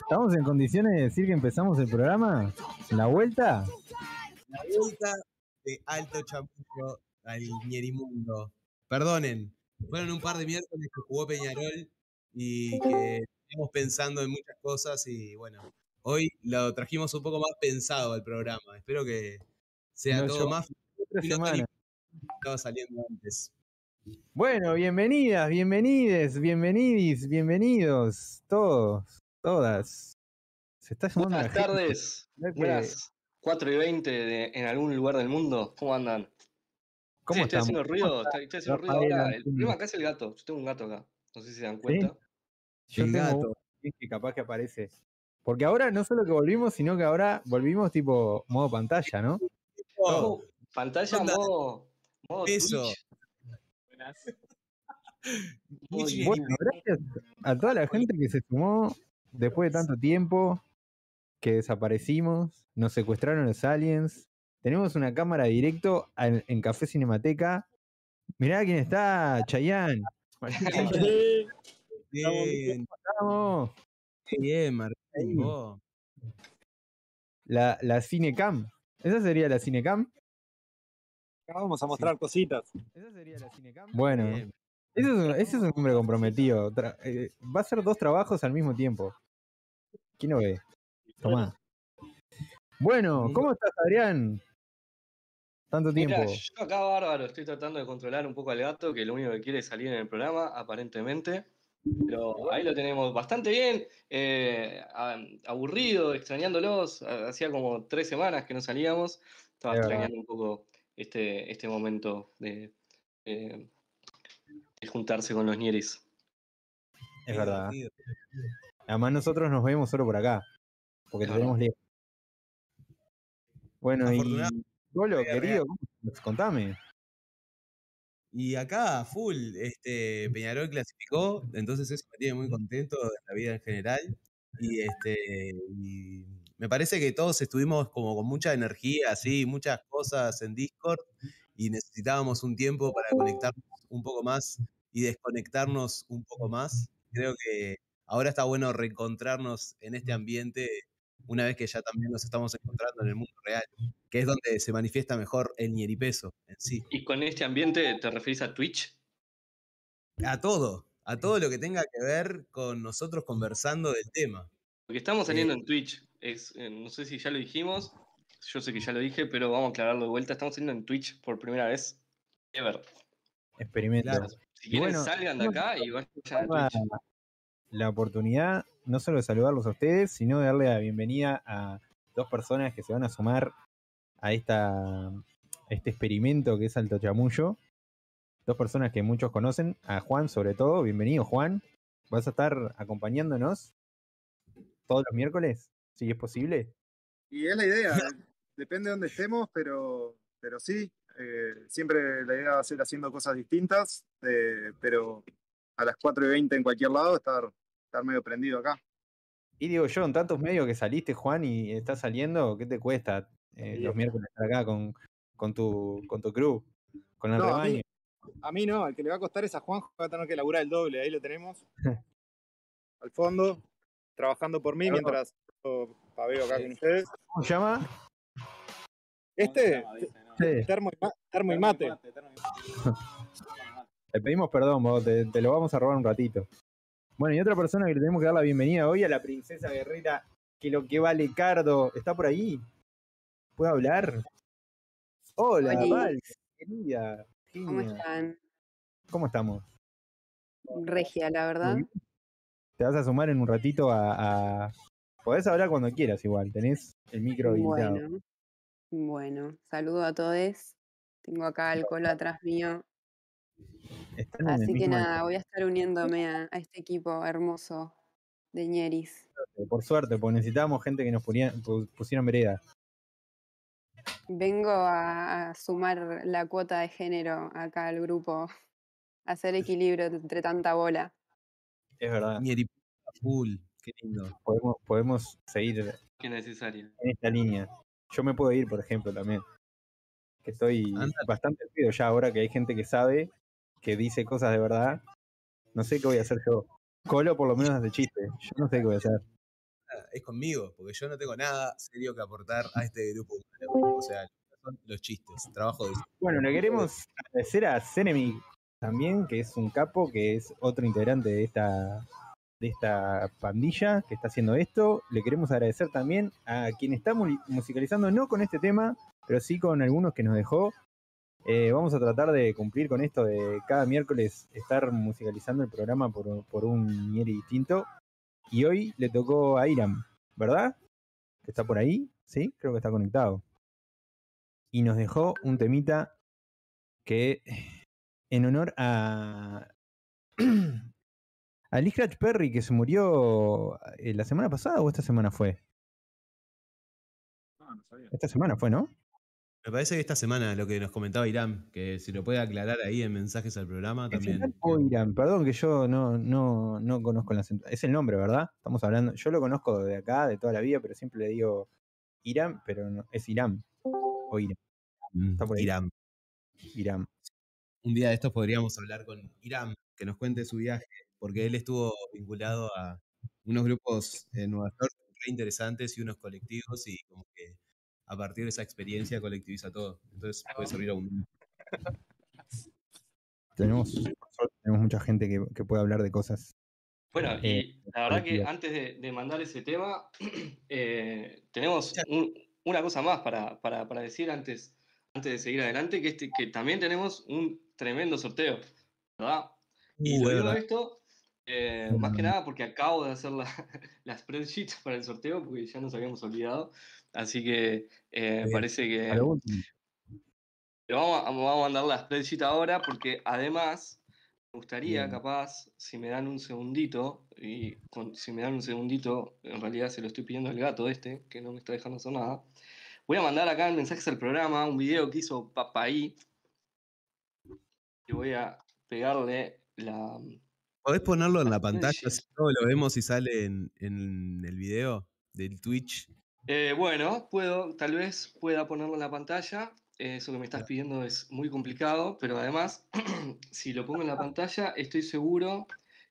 ¿Estamos en condiciones de decir que empezamos el programa? ¿La vuelta? La vuelta de Alto Champullo al Ñerimundo. Perdonen, fueron un par de miércoles que jugó Peñarol y que estamos pensando en muchas cosas y bueno, hoy lo trajimos un poco más pensado al programa. Espero que sea No, todo yo- más Otra estaba saliendo antes. Bueno, bienvenidas, bienvenides, bienvenidis, bienvenidos, todos, todas. Se está sumando Buenas tardes. Buenas 4 y 20 de- en algún lugar del mundo. ¿Cómo andan? ¿Cómo Sí, estoy haciendo ruido. Estoy, estoy haciendo ruido acá. El problema acá es el gato. Yo tengo un gato acá. No sé si se dan cuenta. Yo El tengo gato. uno que capaz que aparece. Porque ahora no solo que volvimos, sino que ahora volvimos tipo modo pantalla, ¿no? Oh, pantalla modo, modo Eso. Twitch. Muy Muy bien. Bueno, gracias a toda la gente que se sumó después de tanto tiempo, que desaparecimos, nos secuestraron los aliens. Tenemos una cámara directo en, en Café Cinemateca. Mirá quién está, Chayanne. Bien, Vamos. bien, Martín. vos. La, la Cinecam. ¿Esa sería la Cinecam? Acá vamos a mostrar cositas. ¿Esa sería la Cinecam? Bueno, Bien. ese es, un, ese es un hombre comprometido. Tra- eh, va a hacer dos trabajos al mismo tiempo. ¿Quién lo ve? Tomá. Bueno, ¿cómo estás, Adrián? Tanto tiempo. Mirá, yo acá bárbaro. Estoy tratando de controlar un poco al gato, que lo único que quiere es salir en el programa, aparentemente. Pero ahí lo tenemos bastante bien. eh, a- aburrido, extrañándolos. Ha- Hacía como tres semanas que no salíamos. Estaba Es verdad. extrañando un poco este, este momento de, de- de juntarse con los ñeris. Es verdad. Además, nosotros nos vemos solo por acá. Porque Claro. tenemos lejos. Bueno, y. Golo, querido, ¿cómo- contame. Y acá, full, este, Peñarol clasificó, entonces eso me tiene muy contento de la vida en general. Y este, y me parece que todos estuvimos como con mucha energía, así, muchas cosas en Discord, y necesitábamos un tiempo para conectarnos un poco más y desconectarnos un poco más. Creo que ahora está bueno reencontrarnos en este ambiente una vez que ya también nos estamos encontrando en el mundo real, que es donde se manifiesta mejor el ñeripeso en sí. ¿Y con este ambiente te referís a Twitch? A todo, a todo lo que tenga que ver con nosotros conversando del tema. Porque estamos saliendo en Twitch. Es, eh, no sé si ya lo dijimos. Yo sé que ya lo dije, pero vamos a aclararlo de vuelta. Estamos saliendo en Twitch por primera vez. Ever. Experimento. Claro. Si quieren, bueno, salgan de acá y vayan a Twitch. La oportunidad no solo de saludarlos a ustedes, sino de darle la bienvenida a dos personas que se van a sumar a esta, este experimento que es Alto Chamullo. Dos personas que muchos conocen, a Juan sobre todo. Bienvenido, Juan. ¿Vas a estar acompañándonos todos los miércoles? Si es posible. Y es la idea, depende de dónde estemos, pero, pero sí, eh, siempre la idea va a ser haciendo cosas distintas, eh, pero a las 4 y 20 en cualquier lado estar, estar medio prendido acá. Y digo yo, en tantos medios que saliste, Juan, y estás saliendo, ¿qué te cuesta eh, los miércoles estar acá con, con, tu, con tu crew? Con el No, a rebaño. mí- A mí no, al que le va a costar es a Juanjo, va a tener que laburar el doble, ahí lo tenemos. Al fondo, trabajando por mí mientras yo paveo acá con ustedes. ¿Cómo se llama? Este, Sí. termo y, ma- termo y mate. Te pedimos perdón, vos, te, te lo vamos a robar un ratito. Bueno, y otra persona que le tenemos que dar la bienvenida hoy a la princesa guerrera, que lo que vale Cardo, ¿está por ahí? ¿Puede hablar? Hola. Val, querida, ¿Cómo están? ¿Cómo estamos? Regia, la verdad. Te vas a sumar en un ratito a, a- Podés hablar cuando quieras igual, tenés el micro habilitado. Bueno, bueno, saludo a todos. Tengo acá al colo atrás mío. Están Así que nada, voy a estar uniéndome a, a este equipo hermoso de ñeris. Por suerte, porque necesitábamos gente que nos ponía- pu- pusieran vereda. Vengo a, a sumar la cuota de género acá al grupo, a hacer equilibrio entre tanta bola. Es verdad. Ñeri full, qué lindo. Podemos, podemos seguir Que es necesaria. en esta línea. Yo me puedo ir, por ejemplo, también. Que estoy Anda. bastante ruido ya ahora que hay gente que sabe, que dice cosas de verdad. No sé qué voy a hacer yo. Colo por lo menos hace chiste. Yo no sé qué voy a hacer. es conmigo, porque yo no tengo nada serio que aportar a este grupo. O sea, son los chistes, trabajo de Bueno, le queremos agradecer a Cenemi también, que es un capo, que es otro integrante de esta, de esta pandilla que está haciendo esto. Le queremos agradecer también a quien está mu- musicalizando, no con este tema, pero sí con algunos que nos dejó. Eh, vamos a tratar de cumplir con esto de cada miércoles estar musicalizando el programa por, por un Nieri distinto. Y hoy le tocó a Iram, ¿verdad? Que está por ahí, ¿sí? Creo que está conectado. Y nos dejó un temita que en honor a a Lee Scratch Perry que se murió eh, la semana pasada o esta semana fue. No, no sabía. Esta semana fue, ¿no? Me parece que esta semana lo que nos comentaba Irán, que si lo puede aclarar ahí en mensajes al programa ¿Es también. O Irán? Perdón que yo no, no, no conozco la Es el nombre, ¿verdad? Estamos hablando. Yo lo conozco de acá, de toda la vida, pero siempre le digo Irán, pero no, es Irán. O Irán. Mm, está por ahí. Irán. Irán. Un día de estos podríamos hablar con Irán, que nos cuente su viaje, porque él estuvo vinculado a unos grupos en Nueva York re interesantes y unos colectivos y como que a partir de esa experiencia colectiviza todo. Entonces puede servir a un... Tenemos, tenemos mucha gente que, que puede hablar de cosas. Bueno, Eh, y la verdad que antes de, de mandar ese tema, eh, tenemos un- una cosa más para, para- para decir antes, antes de seguir adelante, que, este, que también tenemos un tremendo sorteo, ¿verdad? Y Uh, digo verdad. esto, eh, más que nada porque acabo de hacer la, la spreadsheet para el sorteo, porque ya nos habíamos olvidado. Así que eh, parece que... Pero vamos a, vamos a mandar la spreadsheet ahora porque además me gustaría, Bien. capaz, si me dan un segundito, y con- si me dan un segundito, en realidad se lo estoy pidiendo al gato este, que no me está dejando hacer nada. Voy a mandar acá en mensajes al programa un video que hizo Papaí. Y voy a pegarle la. ¿Podés ponerlo en la pantalla? Si todo lo vemos y sale en, en el video del Twitch. Eh, bueno, puedo, tal vez pueda ponerlo en la pantalla. Eh, Eso que me estás pidiendo es muy complicado, pero además, si lo pongo en la pantalla, estoy seguro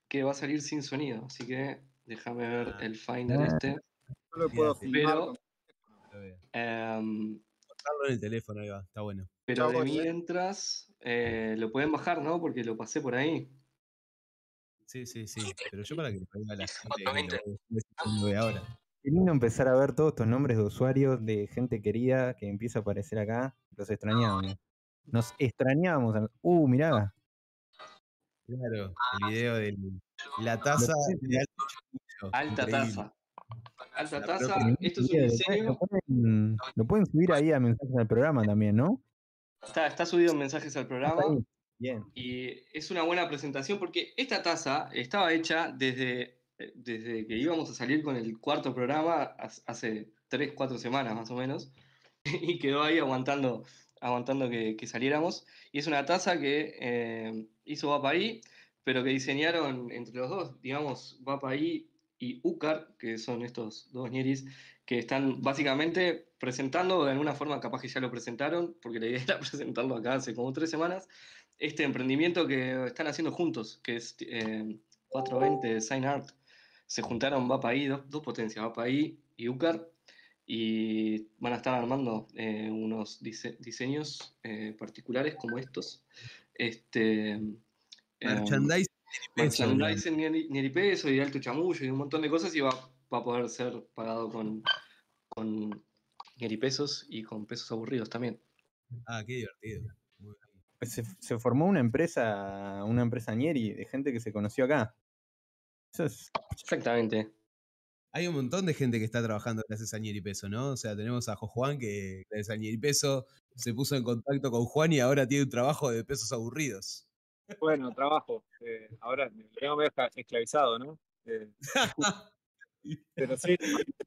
que va a salir sin sonido. Así que déjame ver Ah. el Finder Ah. este. Yo lo puedo. Pero- Ponerlo en el teléfono, ahí va, está bueno. pero de Chau, eh. mientras, eh, lo pueden bajar, ¿no? Porque lo pasé por ahí. Sí, sí, sí. Pero yo para que lo vea la gente ve ahora. Qué lindo empezar a ver todos estos nombres de usuarios de gente querida que empieza a aparecer acá. Los extrañábamos. Nos extrañábamos. a- Uh, mirá. Claro, el video de la taza de alto Alta taza. Alta La taza. Esto es un Bien, lo pueden- diseño. Lo pueden, lo pueden subir ahí a mensajes al programa también, ¿no? Está, está subido en mensajes al programa. Bien. Y es una buena presentación porque esta taza estaba hecha desde, eh, desde que íbamos a salir con el cuarto programa hace tres, cuatro semanas más o menos. Y quedó ahí aguantando, aguantando que, que saliéramos. Y es una taza que eh, hizo Vapaí, pero que diseñaron entre los dos, digamos, Vapaí y Ucar, que son estos dos ñeris, que están básicamente presentando, de alguna forma capaz que ya lo presentaron, porque la idea era presentarlo acá hace como tres semanas, este emprendimiento que están haciendo juntos, que es eh, 420 Sign Art. Se juntaron Vapaí, dos, dos potencias, Vapaí y Ucar, y van a estar armando eh, unos dise- diseños eh, particulares como estos. Este, em, merchandising ni, ni peso y alto chamullo y un montón de cosas y va, va a poder ser pagado con, con pesos y con pesos aburridos también. Ah, qué divertido. Se, se formó una empresa, una empresa Nieri de gente que se conoció acá. Eso es Exactamente. Hay un montón de gente que está trabajando gracias a Ñeri Peso, ¿no? O sea, tenemos a Jo Juan que gracias a Ñeri Peso se puso en contacto con Juan y ahora tiene un trabajo de pesos aburridos. Bueno, trabajo. Eh, ahora me tengo medio esca- esclavizado, ¿no? Eh, pero sí,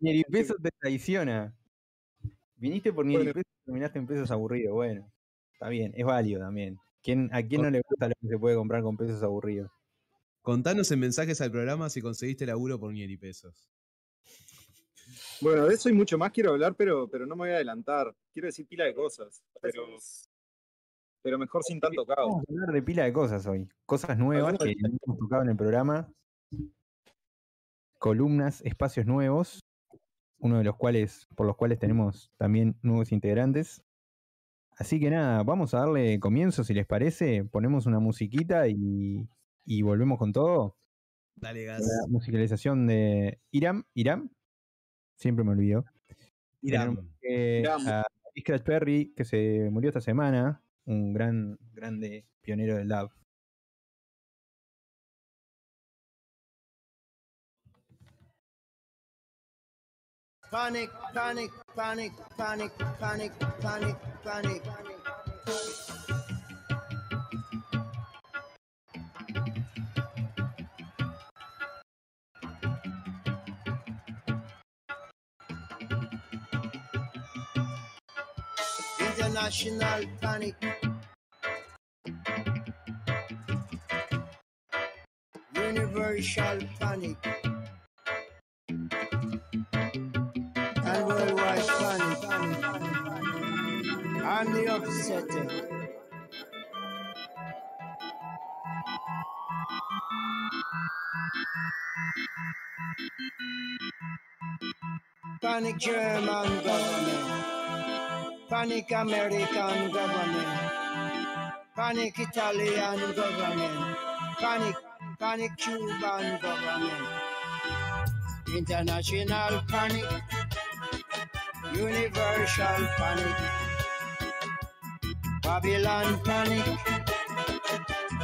Nieri Peso te traiciona. Viniste por Nieri Bueno. Peso y terminaste en pesos aburridos. Bueno, está bien, es válido también. ¿Quién, ¿A quién no le gusta lo que se puede comprar con pesos aburridos? Contanos en mensajes al programa si conseguiste laburo por Ñeri Pesos. bueno, de eso y mucho más quiero hablar, pero, pero no me voy a adelantar. Quiero decir pila de cosas, pero, pero mejor sin tanto caos. Vamos a hablar de pila de cosas hoy. Cosas nuevas que no hemos tocado en el programa. Columnas, espacios nuevos. uno de los cuales, por los cuales tenemos también nuevos integrantes. Así que nada, vamos a darle comienzo si les parece. Ponemos una musiquita y, y volvemos con todo. Dale gas. La musicalización de Iram. Iram. Siempre me olvido. Eh, Iram. a Scratch Perry, que se murió esta semana. Un gran, grande pionero del lab. Panic, panic, panic, panic, panic, panic, panic. International panic. Universal panic. I'm. Panic German government. Panic American government. Panic Italian government. Panic, panic Cuban government. International panic. Universal panic. Babylon panic.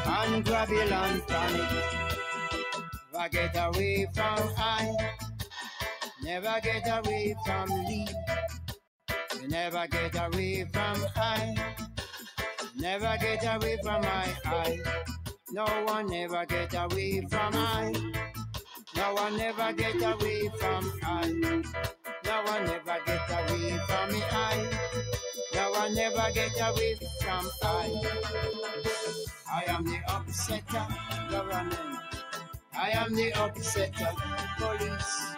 And Babylon panic. Never get away from I. Never get away from Lee. You never get away from I. Never get away from my I. No one never get away from I. No one never get away from I. No one never get away from me I. One never get away from I. I am the upsetter government. I am the upsetter police.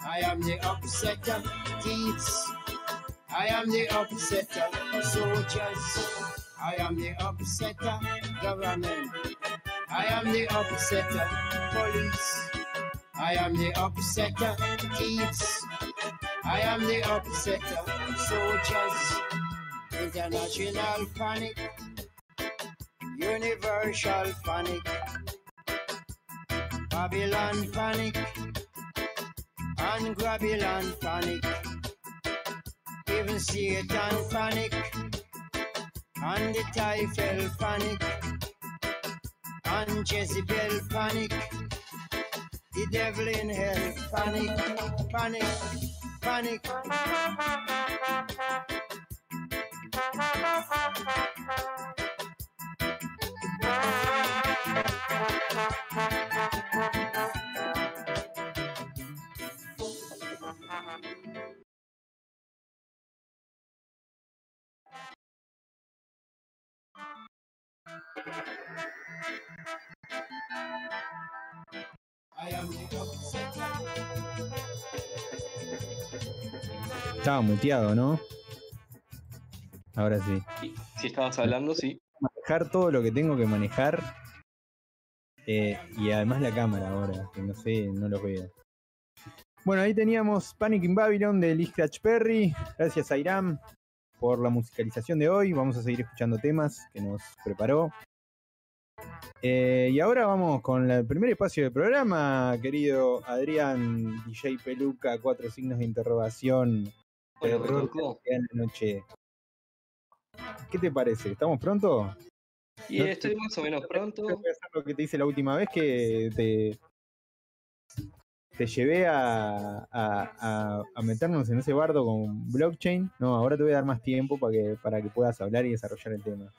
I am the upsetter thieves. I am the upsetter soldiers. I am the upsetter government. I am the upsetter police. I am the upsetter thieves. I am the upsetter soldiers. International panic. Universal panic. Babylon panic. And Babylon panic. Even Satan panic. And the Typhel panic. And Jezebel panic. The devil in hell panic. Panic. Panic. Estaba muteado, ¿no? Ahora sí. Sí, Si estabas hablando, sí. Manejar todo lo que tengo que manejar. eh, y además la cámara ahora, que no sé, no lo veo. Bueno, ahí teníamos Panic in Babylon de Lee Scratch Perry. Gracias a Iram por la musicalización de hoy. Vamos a seguir escuchando temas que nos preparó. Eh, y ahora vamos con el primer espacio del programa, querido Adrián, DJ Peluca, cuatro signos de interrogación. Bueno, me terror tocó. en la noche. ¿Qué te parece? ¿Estamos pronto? Y No, estoy más o menos pronto. Voy a hacer lo que te hice la última vez que te, te llevé a, a- a- a meternos en ese bardo con blockchain. No, ahora te voy a dar más tiempo para que, para que puedas hablar y desarrollar el tema.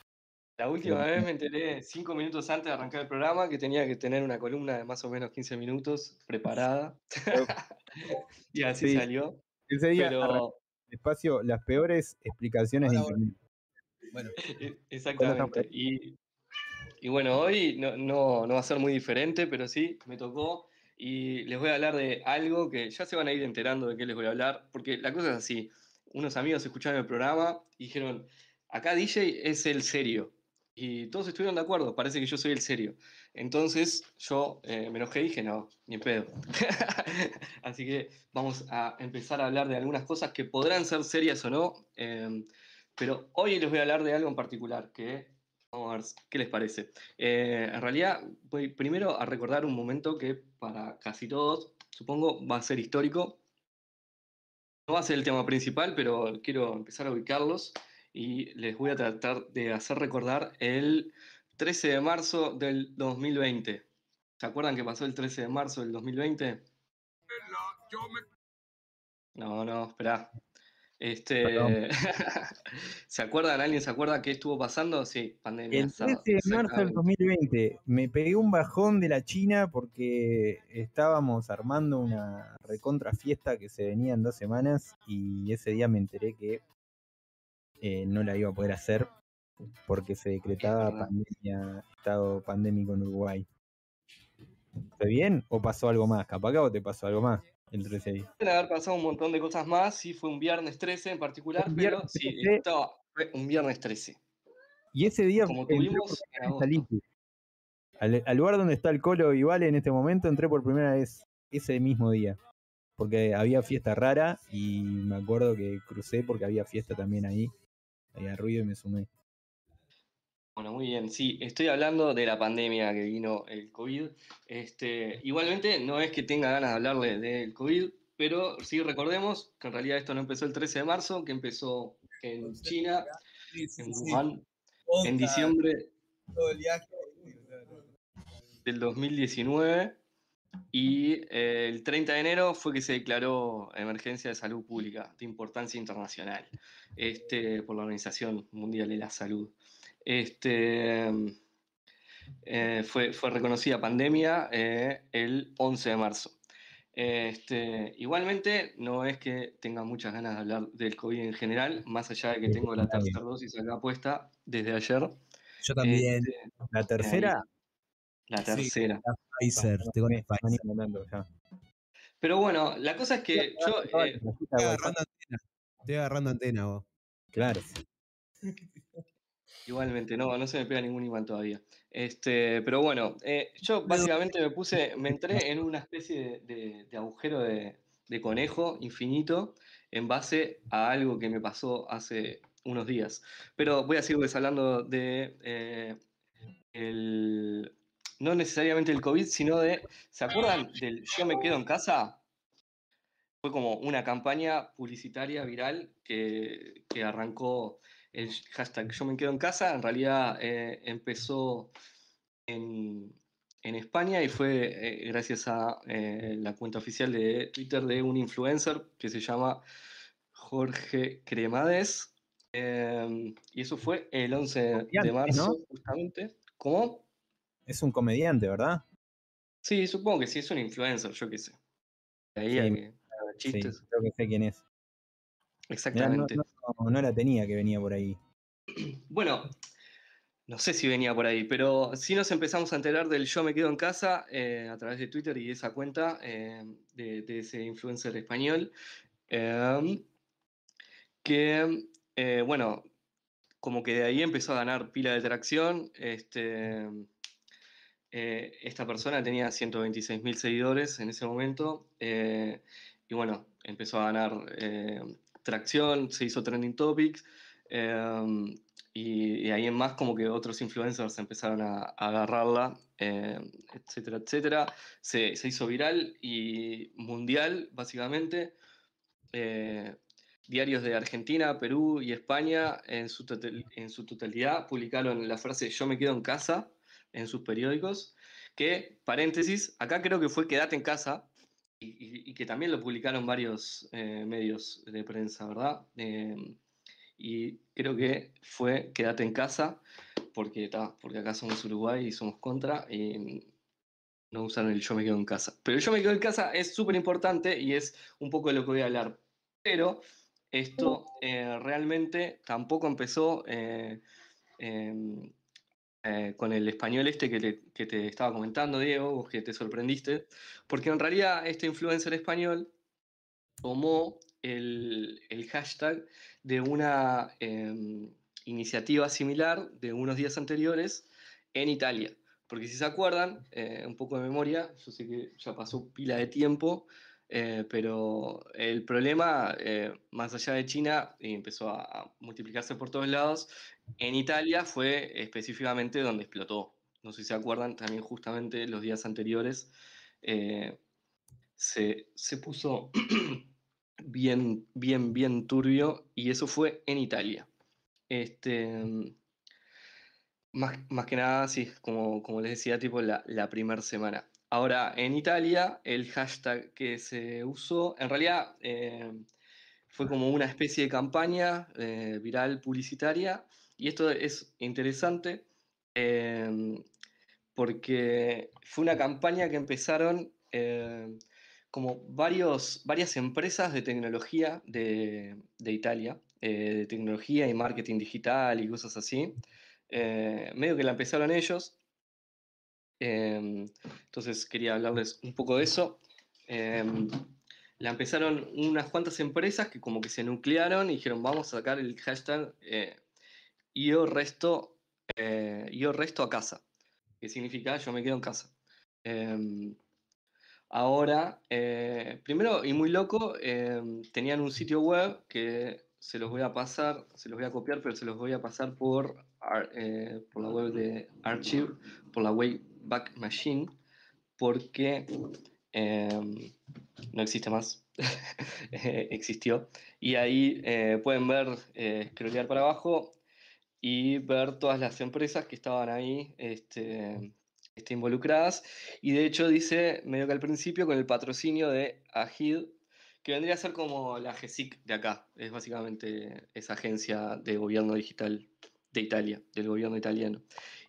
La última vez me enteré cinco minutos antes de arrancar el programa que tenía que tener una columna de más o menos 15 minutos preparada. y así Sí. salió. Ese día Pero el espacio las peores explicaciones de Ahora, internet. Bueno, e- exactamente. Y, y bueno, hoy no, no, no va a ser muy diferente, pero sí, me tocó. Y les voy a hablar de algo que ya se van a ir enterando de qué les voy a hablar, porque la cosa es así. Unos amigos escucharon el programa y dijeron, acá DJ es el serio. Y todos estuvieron de acuerdo, parece que yo soy el serio. Entonces yo eh, me enojé y dije, no, ni pedo. Así que vamos a empezar a hablar de algunas cosas que podrán ser serias o no, em, pero hoy les voy a hablar de algo en particular, que vamos a ver qué les parece. Eh, en realidad voy primero a recordar un momento que para casi todos, supongo, va a ser histórico. No va a ser el tema principal, pero quiero empezar a ubicarlos y les voy a tratar de hacer recordar el 13 de marzo del 2020. ¿Se acuerdan que pasó el 13 de marzo del 2020? No, no, esperá. Este, ¿Se acuerdan? ¿Alguien se acuerda qué estuvo pasando? Sí, pandemia. El esa- 13 de marzo del exactamente. 2020 me pegué un bajón de la China porque estábamos armando una recontra fiesta que se venía en dos semanas y ese día me enteré que eh, no la iba a poder hacer porque se decretaba pandemia, estado pandémico en Uruguay. ¿Fue bien o pasó algo más? Capaz que te pasó algo más el 13 de Pueden haber pasado un montón de cosas más, sí fue un viernes 13 en particular, pero sí, 13. estaba, fue un viernes 13. Y ese día Como tuvimos al. Al, al lugar donde está el Colo y Vale en este momento entré por primera vez ese mismo día. Porque había fiesta rara y me acuerdo que crucé porque había fiesta también ahí. Había ruido y me sumé. Bueno, muy bien. Sí, estoy hablando de la pandemia que vino el COVID. Este, igualmente, no es que tenga ganas de hablarle del COVID, pero sí recordemos que en realidad esto no empezó el 13 de marzo, que empezó en China, Sí, sí, en sí. Wuhan, en diciembre todo el viaje. del 2019. Y eh, el 30 de enero fue que se declaró emergencia de salud pública de importancia internacional este, por la Organización Mundial de la Salud. Este, eh, fue, fue reconocida pandemia eh, el 11 de marzo. Este, igualmente, no es que tenga muchas ganas de hablar del COVID en general, más allá de que tengo la tercera dosis acá puesta desde ayer. Yo también. Este, La tercera. la Sí. tercera. Pfizer, tengo me la están Pfizer. Pero bueno, la cosa es que yo, eh, Estoy agarrando antena. Estoy agarrando antena vos. Claro. Igualmente, no, no se me pega ningún imán todavía. Este, pero bueno, eh, yo básicamente me puse, me entré en una especie de, agujero de, conejo infinito en base a algo que me pasó hace unos días. Pero voy a seguirles hablando de eh, el, no necesariamente el COVID, sino de, ¿se acuerdan del Yo me quedo en casa? Fue como una campaña publicitaria viral que, que arrancó el hashtag Yo me quedo en casa. En realidad eh, empezó en, en España y fue eh, gracias a eh, la cuenta oficial de Twitter de un influencer que se llama Jorge Cremades. Eh, y eso fue el 11 de marzo, ¿no? justamente. ¿Cómo? Es un comediante, ¿verdad? Sí, supongo que sí, es un influencer, yo qué sé. Ahí Sí, hay hacer Sí, chistes. creo que sé quién es. Mirá, no, Exactamente. no- no- no la tenía que venía por ahí. Bueno, no sé si venía por ahí, pero sí nos empezamos a enterar del Yo me quedo en casa eh, a través de Twitter y esa cuenta eh, de, ese influencer español. em, que, eh, bueno, como que de ahí empezó a ganar pila de tracción. Este, esta persona tenía 126.000 seguidores en ese momento. y bueno, empezó a ganar tracción, se hizo trending topics. em, y, ahí en más como que otros influencers empezaron a, agarrarla, eh, etcétera, etcétera. Se, se hizo viral y mundial, básicamente. Eh, diarios de Argentina, Perú y España en su, en su totalidad publicaron la frase Yo me quedo en casa en sus periódicos, que, paréntesis, acá creo que fue Quédate en casa, y, que también lo publicaron varios eh, medios de prensa, ¿verdad? Eh, y creo que fue Quédate en casa, porque, ta, porque acá somos Uruguay y somos contra, y no usaron el yo me quedo en casa. Pero el yo me quedo en casa es súper importante y es un poco de lo que voy a hablar. Pero esto eh, realmente tampoco empezó eh, con el español este que te, estaba comentando, Diego, que te sorprendiste, porque en realidad este influencer español tomó el, el hashtag de una em, iniciativa similar de unos días anteriores en Italia. Porque si se acuerdan, eh, un poco de memoria, yo sé que ya pasó pila de tiempo, eh, pero el problema, eh, más allá de China, y empezó a, multiplicarse por todos lados, en Italia fue específicamente donde explotó. No sé si se acuerdan, también justamente los días anteriores eh, se, se puso bien, bien, bien turbio y eso fue en Italia. Este, más, más que nada, sí, como, como les decía, tipo la, la primera semana. Ahora, en Italia, el hashtag que se usó, en realidad eh, fue como una especie de campaña eh, viral publicitaria, y esto es interesante eh, porque fue una campaña que empezaron como varios, varias empresas de tecnología de, de Italia, de tecnología y marketing digital y cosas así. Medio que la empezaron ellos. Em, entonces quería hablarles un poco de eso. Em, la empezaron unas cuantas empresas que como que se nuclearon y dijeron vamos a sacar el hashtag eh, yo resto, eh, yo resto a casa, que significa yo me quedo en casa. Em, ahora, eh, primero y muy loco, tenían un sitio web que se los voy a pasar, se los voy a copiar, pero se los voy a pasar por, eh, por la web de Archive, por la Wayback Machine, porque em, no existe más, eh, existió. Y ahí eh, pueden ver, eh, scrollear para abajo y ver todas las empresas que estaban ahí este, este, involucradas. Y de hecho dice, medio que al principio, con el patrocinio de AGID, que vendría a ser como la GESIC de acá. Es básicamente esa agencia de gobierno digital de Italia, del gobierno italiano.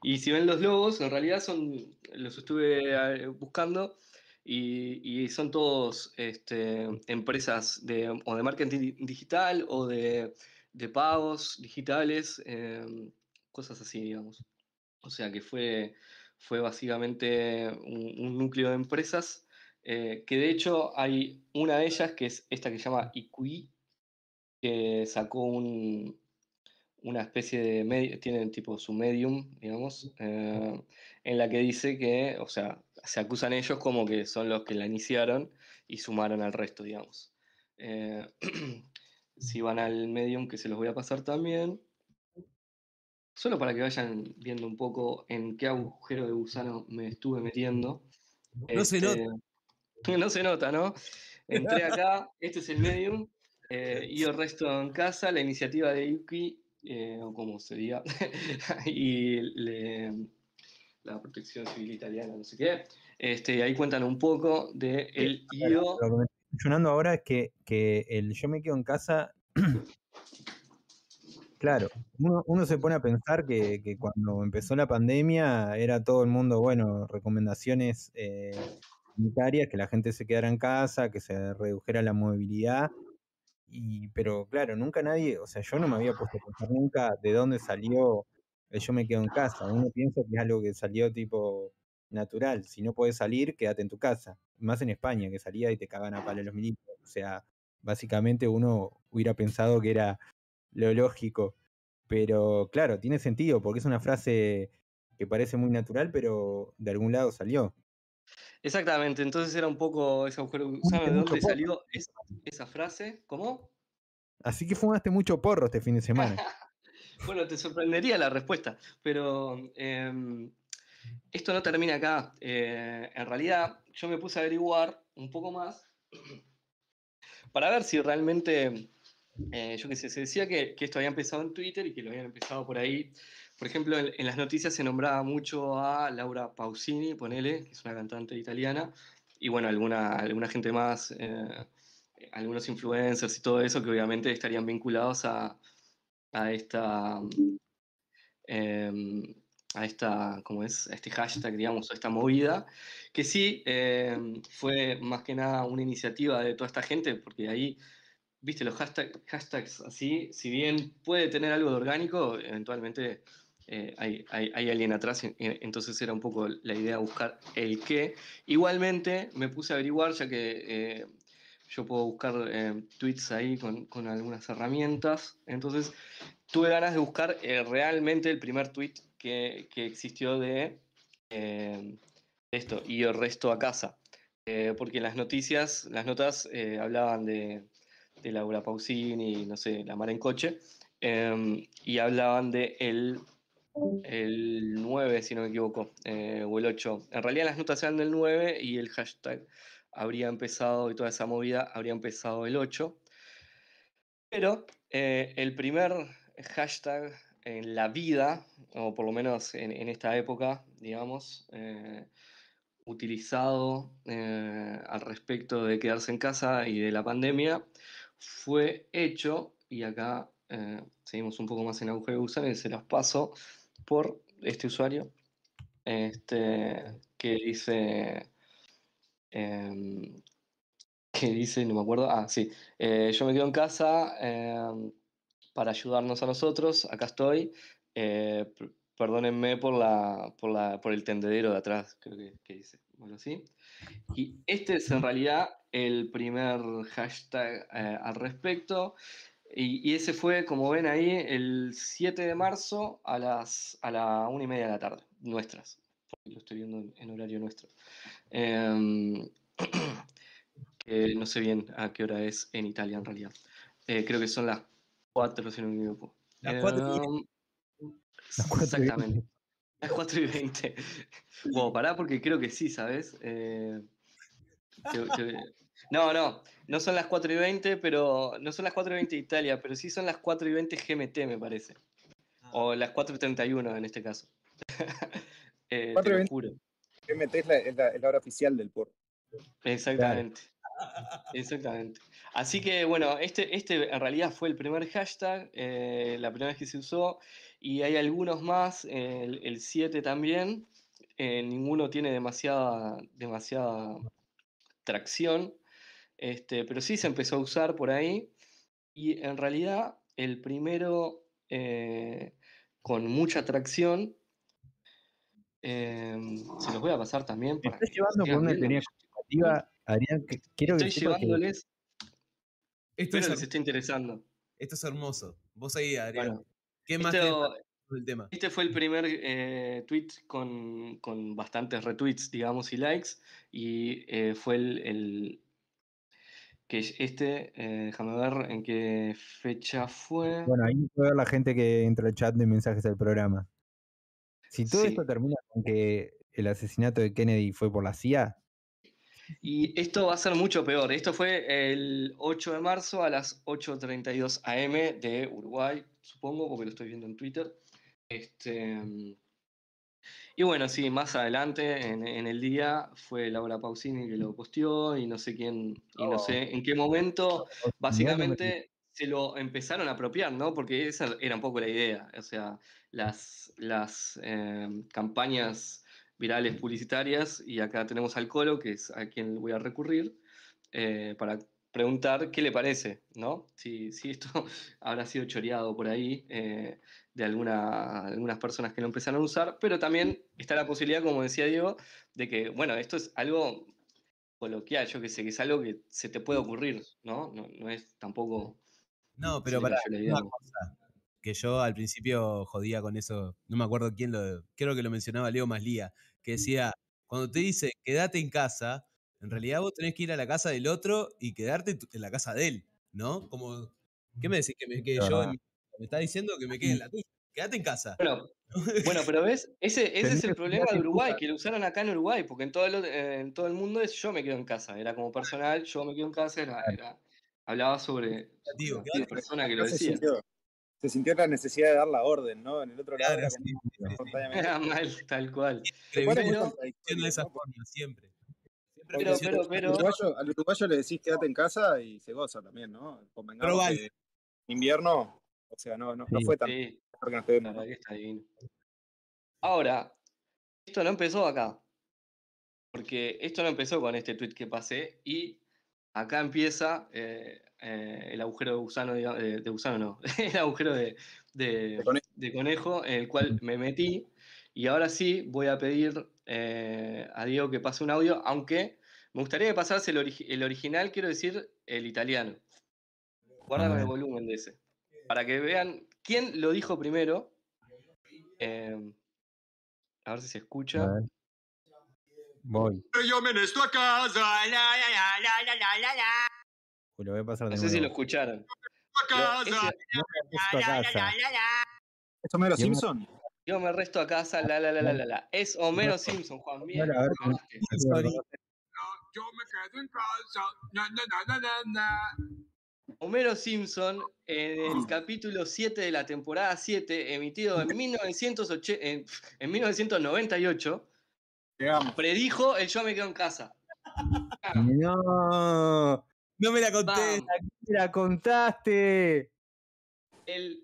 Y si ven los logos, en realidad son, los estuve eh, buscando y, son todos este, empresas de, o de marketing digital o de, de pagos digitales, em, cosas así, digamos. O sea que fue, fue básicamente un, un núcleo de empresas, eh, que de hecho hay una de ellas que es esta que se llama IQI, que sacó un, una especie de medio, tienen tipo su medium, digamos, eh, en la que dice que, o sea, se acusan ellos como que son los que la iniciaron y sumaron al resto, digamos. Eh, si van al medium, que se los voy a pasar también, solo para que vayan viendo un poco en qué agujero de gusano me estuve metiendo. No se nota. Este, No se nota, ¿no? Entré acá, este es el medium, eh, y el resto en casa, la iniciativa de Yuki, eh, o como se diga, y le- la protección civil italiana, no sé qué. Este, ahí cuentan un poco de el IO. Lo que me estoy funcionando ahora es que, que el yo me quedo en casa. Claro, uno, uno se pone a pensar que, que cuando empezó la pandemia era todo el mundo, bueno, recomendaciones eh, sanitarias, que la gente se quedara en casa, que se redujera la movilidad. Y, pero claro, nunca nadie, o sea, yo no me había puesto a pensar nunca de dónde salió yo me quedo en casa. Uno piensa que es algo que salió tipo natural. Si no puedes salir, quédate en tu casa. Más en España, que salía y te cagan a palo los milicos. O sea, básicamente uno hubiera pensado que era lo lógico. Pero claro, tiene sentido, porque es una frase que parece muy natural, pero de algún lado salió. Exactamente, entonces era un poco ese agujero de gusano, ¿de dónde salió es- esa frase? ¿Cómo? Así que fumaste mucho porro este fin de semana. Bueno, te sorprendería la respuesta, pero em, esto no termina acá. Eh, en realidad, yo me puse a averiguar un poco más para ver si realmente, eh, yo qué sé, se decía que, que esto había empezado en Twitter y que lo habían empezado por ahí. Por ejemplo, en, en las noticias se nombraba mucho a Laura Pausini, ponele, que es una cantante italiana, y bueno, alguna, alguna gente más, eh, algunos influencers y todo eso que obviamente estarían vinculados a, a esta em, a esta, ¿cómo es? A este hashtag, digamos, a esta movida, que sí em, fue más que nada una iniciativa de toda esta gente, porque ahí, viste, los hashtag- hashtags así, si bien puede tener algo de orgánico, eventualmente eh, hay, alguien atrás, en- en- entonces era un poco la idea buscar el qué. Igualmente me puse a averiguar, ya que eh, yo puedo buscar eh, tweets ahí con, con algunas herramientas. Entonces, tuve ganas de buscar realmente el primer tweet que, que existió de esto, y el resto a casa. Porque las noticias, las notas hablaban de, de Laura Pausini, no sé, La Mar en Coche, em, y hablaban de el, el 9, si no me equivoco, eh, o el 8. En realidad las notas eran del 9 y el hashtag habría empezado, y toda esa movida habría empezado el 8. Pero eh, el primer hashtag en la vida, o por lo menos en, esta época, digamos, eh, utilizado al respecto de quedarse en casa y de la pandemia, fue hecho, y acá seguimos un poco más en agujero de gusano y se los paso por este usuario, este, que dice, em, que dice, no me acuerdo, ah, sí, eh, yo me quedo en casa em, para ayudarnos a nosotros, acá estoy, eh, perdónenme por, la, por, la, por el tendedero de atrás, creo que, que dice, bueno, sí. Y este es en realidad el primer hashtag eh, al respecto. Y, y ese fue, como ven ahí, el 7 de marzo a las a la una y media de la tarde, nuestras. Lo estoy viendo en, en horario nuestro. Em, que no sé bien a qué hora es en Italia en realidad. Eh, creo que son las 4, si no me equivoco. Las cuatro y Em, Las Exactamente. Las 4 y 20. Bueno, pará porque creo que sí, ¿sabes? Eh, te- te- No, no, no son las 4 y 20, pero no son las 4 y 20 de Italia, pero sí son las 4 y 20 GMT, me parece. O las 4 y 31 en este caso. Eh, te 4 y lo 20. juro. MT es la, es la- es la hora oficial del POR. Exactamente. Exactamente. Así que bueno, este, este en realidad fue el primer hashtag, eh, la primera vez que se usó, y hay algunos más, eh, el, el 7 también, eh, ninguno tiene demasiada, demasiada tracción, este, pero sí se empezó a usar por ahí, y en realidad el primero eh, con mucha tracción, em, se los voy a pasar también para estás que llevando por una teoría conspirativa, Adrián, que quiero que Estoy que llevándoles, Esto espero es, les esté interesando. esto es hermoso. Vos ahí, Adrián. Bueno, ¿Qué más esto- del tema? este fue el primer eh, tweet con, con bastantes retweets, digamos, y likes. Y eh, fue el, el- que es este, eh, déjame ver en qué fecha fue. Bueno, ahí puede ver la gente que entra al chat de mensajes del programa. Si todo Sí. esto termina con que el asesinato de Kennedy fue por la CIA, Y esto va a ser mucho peor. Esto fue el 8 de marzo a las 8.32 am de Uruguay, supongo, porque lo estoy viendo en Twitter. Este, y bueno, sí, más adelante en, en el día fue Laura Pausini que lo posteó y no sé quién, y no Oh. sé en qué momento, básicamente se lo empezaron a apropiar, ¿no? Porque esa era un poco la idea. O sea, las, las eh, campañas virales publicitarias, y acá tenemos al Colo, que es a quien voy a recurrir, eh, para preguntar qué le parece, ¿no? Si, si esto habrá sido choreado por ahí eh, de alguna, algunas personas que lo empezaron a usar, pero también está la posibilidad, como decía Diego, de que, bueno, esto es algo coloquial, yo que sé, que es algo que se te puede ocurrir, ¿no? No, no es tampoco... No, pero para cayó la idea, una cosa que yo al principio jodía con eso, no me acuerdo quién lo, creo que lo mencionaba Leo Maslía, que decía, cuando te dice quédate en casa, en realidad vos tenés que ir a la casa del otro y quedarte en la casa de él, ¿no? Como, ¿qué me decís? Que me Es yo, en mi- me está diciendo que me quede en la tuya, quédate en casa. Bueno, bueno, pero ves, ese, ese es el problema de Uruguay, que lo usaron acá en Uruguay, porque en todo, el, en todo el mundo es yo me quedo en casa, era como personal, yo me quedo en casa, era, era- hablaba sobre, la persona que lo se decía. sintió, se sintió la necesidad de dar la orden, ¿no? En el otro lado Claro, era sí. Era mal, tal cual. Pero- de esa ¿no? forma, siempre. Siempre Pero, pero, pero, Al uruguayo, al uruguayo le decís quédate en casa y se goza también, ¿no? Convengamos Pero vale. que invierno, o sea, no, no, no Sí. fue tan sí, que nos quedemos. está divino. Ahora, esto no empezó acá, porque esto no empezó con este tweet que pasé y acá empieza eh, eh, el agujero de gusano, diga- de, de gusano no, el agujero de, conejo. de conejo en el cual me metí y ahora sí voy a pedir eh, a Diego que pase un audio, aunque Me gustaría que pasase el, origi- el original, quiero decir, el italiano. Con el volumen de ese para que vean quién lo dijo primero. A ver si se escucha. Voy. Yo me estoy a casa. No sé si lo escucharon. ¿Es Homero Simpson? Yo me resto a casa, la la la la. Es Homero Simpson, Juan A yo me quedo en casa. Homero Simpson, en el capítulo 7 de la temporada 7, emitido en, 1908 en, en 1998, Llegamos. predijo el Yo me quedo en casa. No, No me la conté. Me la contaste. El,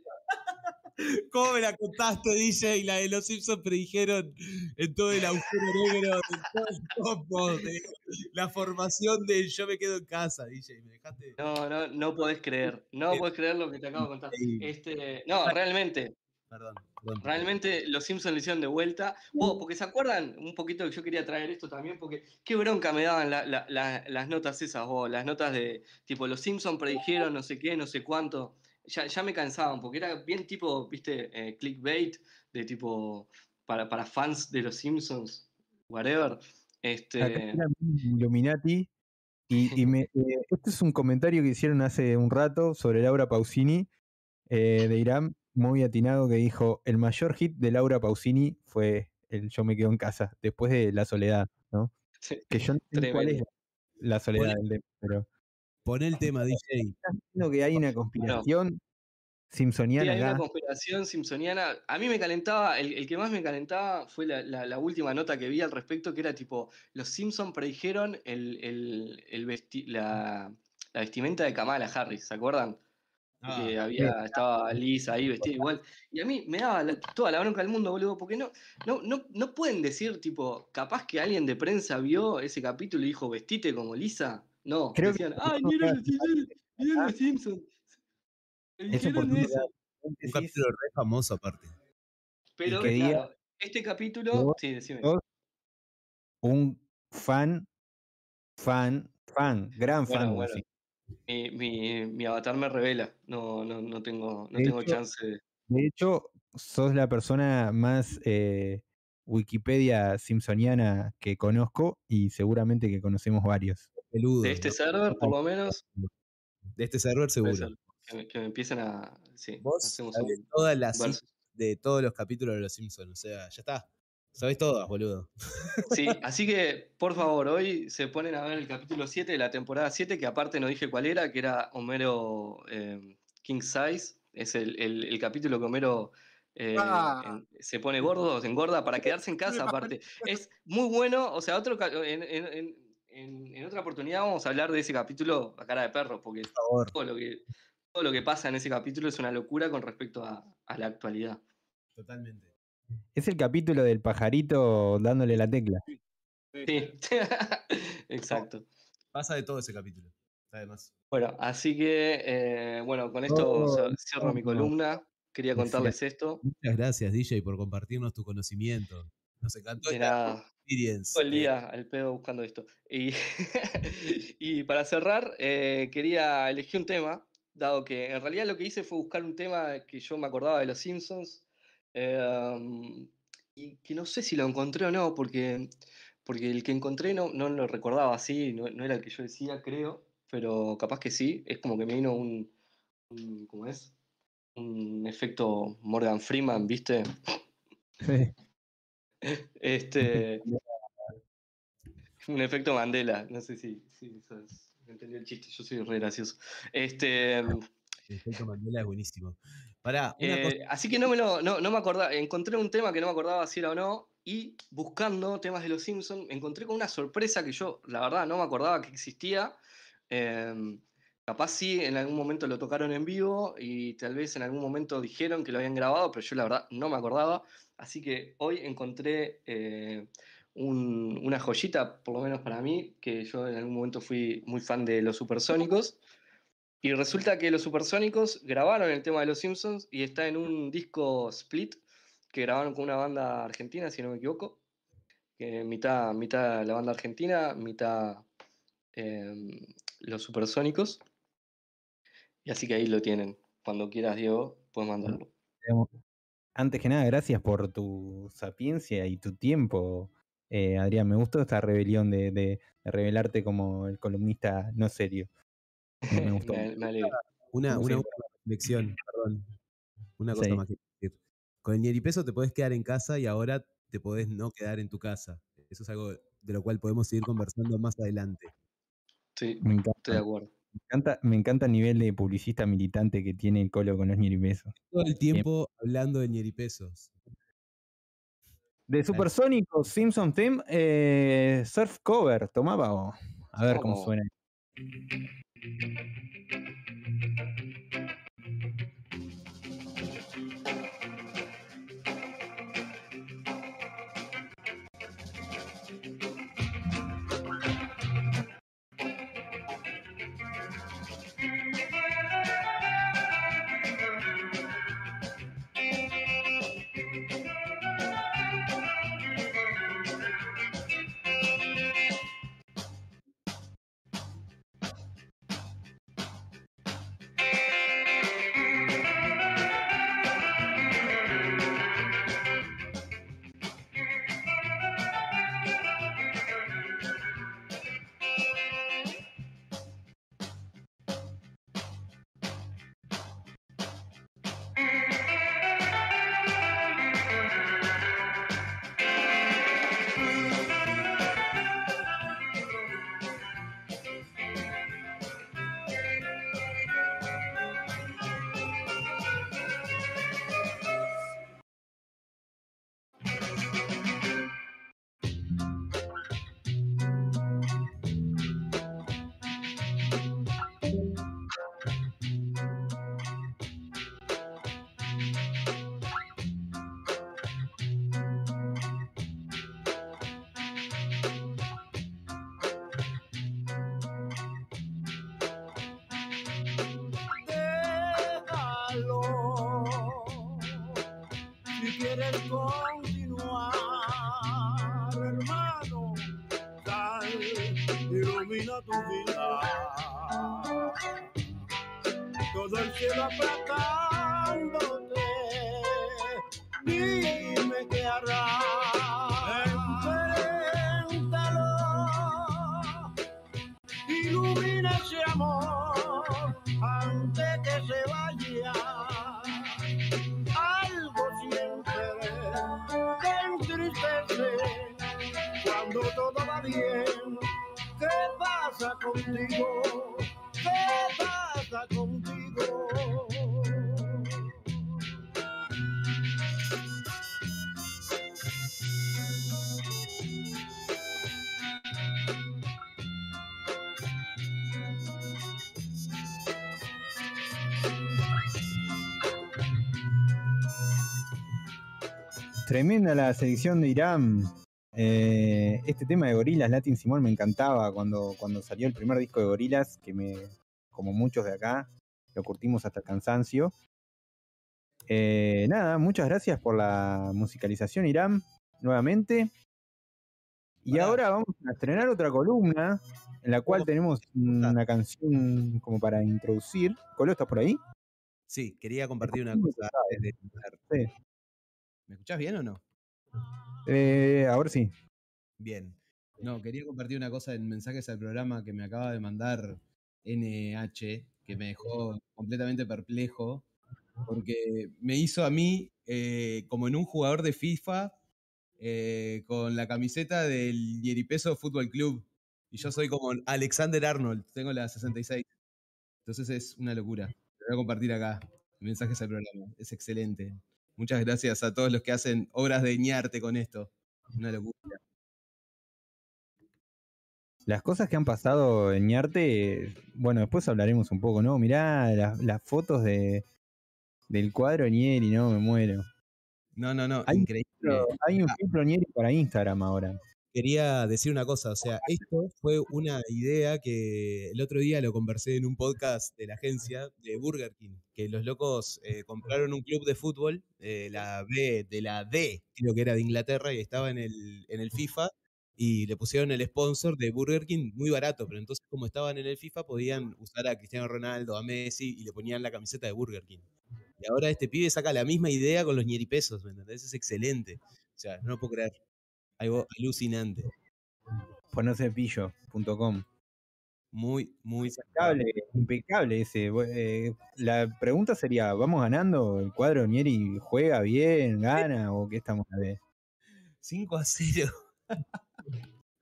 ¿Cómo me la contaste, DJ? La de los Simpsons predijeron en todo el agujero negro, en todo el combo, de la formación del yo me quedo en casa, DJ. Me dejaste. no, no, no podés creer. No podés creer lo que te acabo de contar. Este, no, realmente, Perdón, perdón. realmente los Simpsons le hicieron de vuelta. Oh, porque se acuerdan un poquito que yo quería traer esto también, porque qué bronca me daban la- la- la- las notas esas, vos, las notas de tipo los Simpsons predijeron no sé qué, no sé cuánto. Ya, ya me cansaban, porque era bien tipo, viste, eh, clickbait, de tipo para, para fans de los Simpsons, whatever. Este, Illuminati. Y, y me, eh, este es un comentario que hicieron hace un rato sobre Laura Pausini eh, de Irán, muy atinado, que dijo: el mayor hit de Laura Pausini fue el Yo me quedo en casa, después de La Soledad, ¿no? Que yo no sé cuál es la soledad del tema, pero Pon el tema, DJ. estás diciendo que hay una conspiración Sí, simpsoniana hay una conspiración simpsoniana. A mí me calentaba, el, el que más me calentaba fue la, la- la última nota que vi al respecto, que era tipo, los Simpsons predijeron el, el- el vesti- la, la vestimenta de Kamala Harris, ¿se acuerdan? que Ah, había, estaba Liz ahí vestida igual. Y a mí me daba la- toda la bronca del mundo, boludo, porque no, no, no, no pueden decir, tipo, capaz que alguien de prensa vio ese capítulo y dijo, vestite como Lisa. No, Creo que decían, por ay, lado los Simpsons, miren los Simpsons. Dijeron eso. un capítulo re famoso aparte. Pero que claro, este capítulo, Vos- sí, decime. vos- un fan, fan, fan, gran Bueno, fan. bueno. sí. Mi, mi, mi avatar me revela. No, no, no tengo, no De tengo hecho- chance de. De hecho, sos la persona más eh, Wikipedia simpsoniana que conozco y seguramente que conocemos varios. Peludo. De este ¿no? server, por lo menos, De este server seguro. que me, que me empiecen a. Sí, Vos sabés todas las de todos los capítulos de los Simpsons. O sea, ya está. Sabés todas, boludo. Sí, así que, por favor, hoy se ponen a ver el capítulo 7 de la temporada 7, que aparte no dije cuál era, que era Homero eh, King Size. Es el, el- el capítulo que Homero eh, Ah. en- se pone gordo, se engorda para quedarse en casa, aparte. Es muy bueno, o sea, otro en- en- otra oportunidad vamos a hablar de ese capítulo a cara de perro, porque Por favor. todo lo que, todo lo que pasa en ese capítulo es una locura con respecto a, a la actualidad. Totalmente. Es el capítulo del pajarito dándole la tecla. Sí, exacto. Pasa de todo ese capítulo. Además. Bueno, así que, eh, bueno, con esto Oh, cierro mi no. columna. Quería contarles esto. Muchas gracias, DJ, por compartirnos tu conocimiento. Nos encantó De nada, experience. todo el día al pedo buscando esto. Y, y para cerrar, eh, quería elegir un tema, dado que en realidad lo que hice fue buscar un tema que yo me acordaba de los Simpsons. eh, y que no sé si lo encontré o no, porque, porque el que encontré no, no lo recordaba así, no, no era el que yo decía, creo, pero capaz que sí. Es como que me vino un, un- ¿cómo es? Un efecto Morgan Freeman, ¿viste? Este. Un efecto Mandela. No sé si, si eso es- entendí el chiste. Yo soy re gracioso. Este. El efecto Mandela es buenísimo. Pará, eh, así que no me lo, no, no me acordaba. Encontré un tema que no me acordaba si era o no. Y buscando temas de los Simpsons, encontré con una sorpresa que yo, la verdad, no me acordaba que existía. Em, capaz sí, en algún momento lo tocaron en vivo y tal vez en algún momento dijeron que lo habían grabado, pero yo la verdad no me acordaba. Así que hoy encontré eh, un- una joyita, por lo menos para mí, que yo en algún momento fui muy fan de los supersónicos. Y resulta que los supersónicos grabaron el tema de los Simpsons y está en un disco split que grabaron con una banda argentina, si no me equivoco. Que mitad, mitad la banda argentina, mitad em, los supersónicos. Y así que ahí lo tienen. Cuando quieras, Diego, puedes mandarlo. Antes que nada, gracias por tu sapiencia y tu tiempo, eh, Adrián. Me gustó esta rebelión de, de- de revelarte como el columnista no serio. Me, gustó. Una, una reflexión, perdón. Una cosa Sí. más que decir. Con el Ñeripeso te podés quedar en casa y ahora te podés no quedar en tu casa. Eso es algo de lo cual podemos seguir conversando más adelante. Sí, Me encanta. estoy de acuerdo. Me encanta, me encanta el nivel de publicista militante que tiene el colo con los ñeripesos. Todo el tiempo hablando de Ñeripesos. De Supersónico, Simpson Theme, eh, Surf Cover, tomaba o. A ver cómo Vamos. suena. Todo Tremenda la selección de Irán. Eh, este tema de Gorilas, Latin Simón, me encantaba cuando, cuando salió el primer disco de Gorilas, que me, como muchos de acá, lo curtimos hasta el cansancio. Eh, nada, muchas gracias por la musicalización, Irán, nuevamente. Y ahora vamos a estrenar otra columna, en la cual tenemos una canción como para introducir. Colo, ¿estás por ahí? Sí, quería compartir una cosa. Sí. ¿Me escuchás bien o no? Eh, ahora sí. Bien. No, quería compartir una cosa en mensajes al programa que me acaba de mandar NH, que me dejó completamente perplejo, porque me hizo a mí eh, como en un jugador de FIFA eh, con la camiseta del Yeripeso Fútbol Club. Y yo soy como Alexander Arnold, tengo la 66. Entonces es una locura. Lo voy a compartir acá, mensajes al programa. Es excelente. Muchas gracias a todos los que hacen obras de ñarte con esto. Una locura. Las cosas que han pasado en Ñarte, bueno, después hablaremos un poco, ¿no? Mirá las, las fotos de, del cuadro Nieri, ¿no? Me muero. No, no, no, Hay un increíble. Pero hay un Ah. filtro Nieri para Instagram ahora. Quería decir una cosa, o sea, esto fue una idea que el otro día lo conversé en un podcast de la agencia de Burger King, que los locos eh, compraron un club de fútbol, eh, la B, de la D, creo que era de Inglaterra, y estaba en el, FIFA, y le pusieron el sponsor de Burger King muy barato, pero entonces como estaban en el FIFA podían usar a Cristiano Ronaldo, a Messi y le ponían la camiseta de Burger King. Y ahora este pibe saca la misma idea con los ñeripesos, ¿me entendés? Es excelente. O sea, no lo puedo creer. Algo alucinante. Ponocepillo.com. Muy, muy Impecable, impecable ese. Eh, la pregunta sería, ¿vamos ganando? ¿El cuadro de Mieri juega bien, gana o qué estamos a ver? 5 a 0.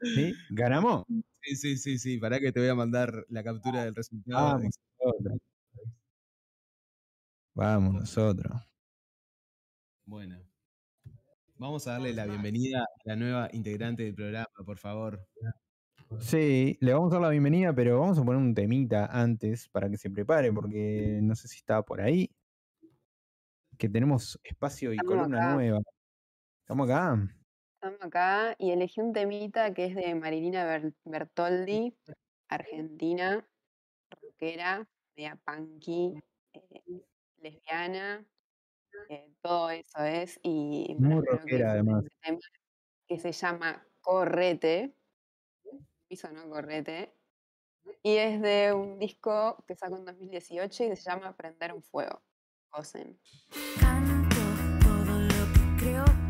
¿Sí? ¿Ganamos? Sí, sí, sí, sí. Para que te voy a mandar la captura del resultado. Vamos nosotros. Vamos nosotros. Bueno. Vamos a darle la bienvenida a la nueva integrante del programa, por favor. Sí, le vamos a dar la bienvenida, pero vamos a poner un temita antes para que se prepare, porque no sé si está por ahí. Que tenemos espacio y Estamos columna acá. nueva. ¿Estamos acá? Estamos acá y elegí un temita que es de Marilina Ber- Bertoldi, argentina, rockera, media punky, eh, lesbiana, eh, todo eso es. Y Muy que rockera, además. tema que se llama Correte, piso no Correte, y es de un disco que sacó en 2018 y se llama Prender un Fuego. Gozen. Canto todo lo que creo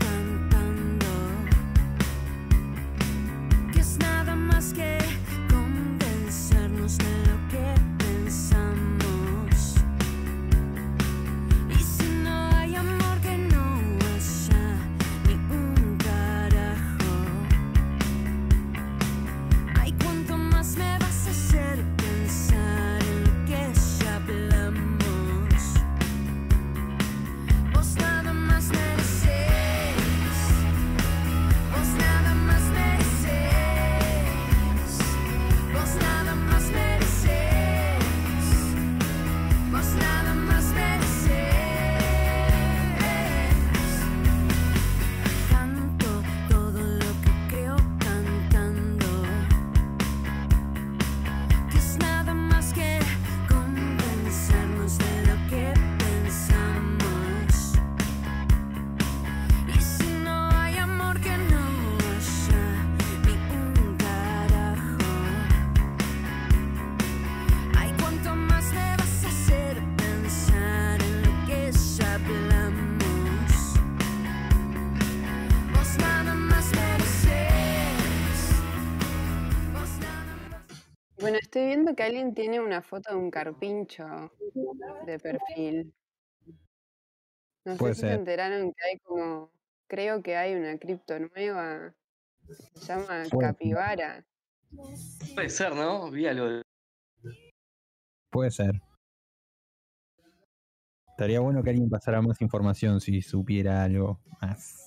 que alguien tiene una foto de un carpincho de perfil. No sé Puede si se enteraron que hay como, creo que hay una cripto nueva, se llama Puede. Capibara. Puede ser, ¿no? Vi algo. de- Puede ser. Estaría bueno que alguien pasara más información si supiera algo más.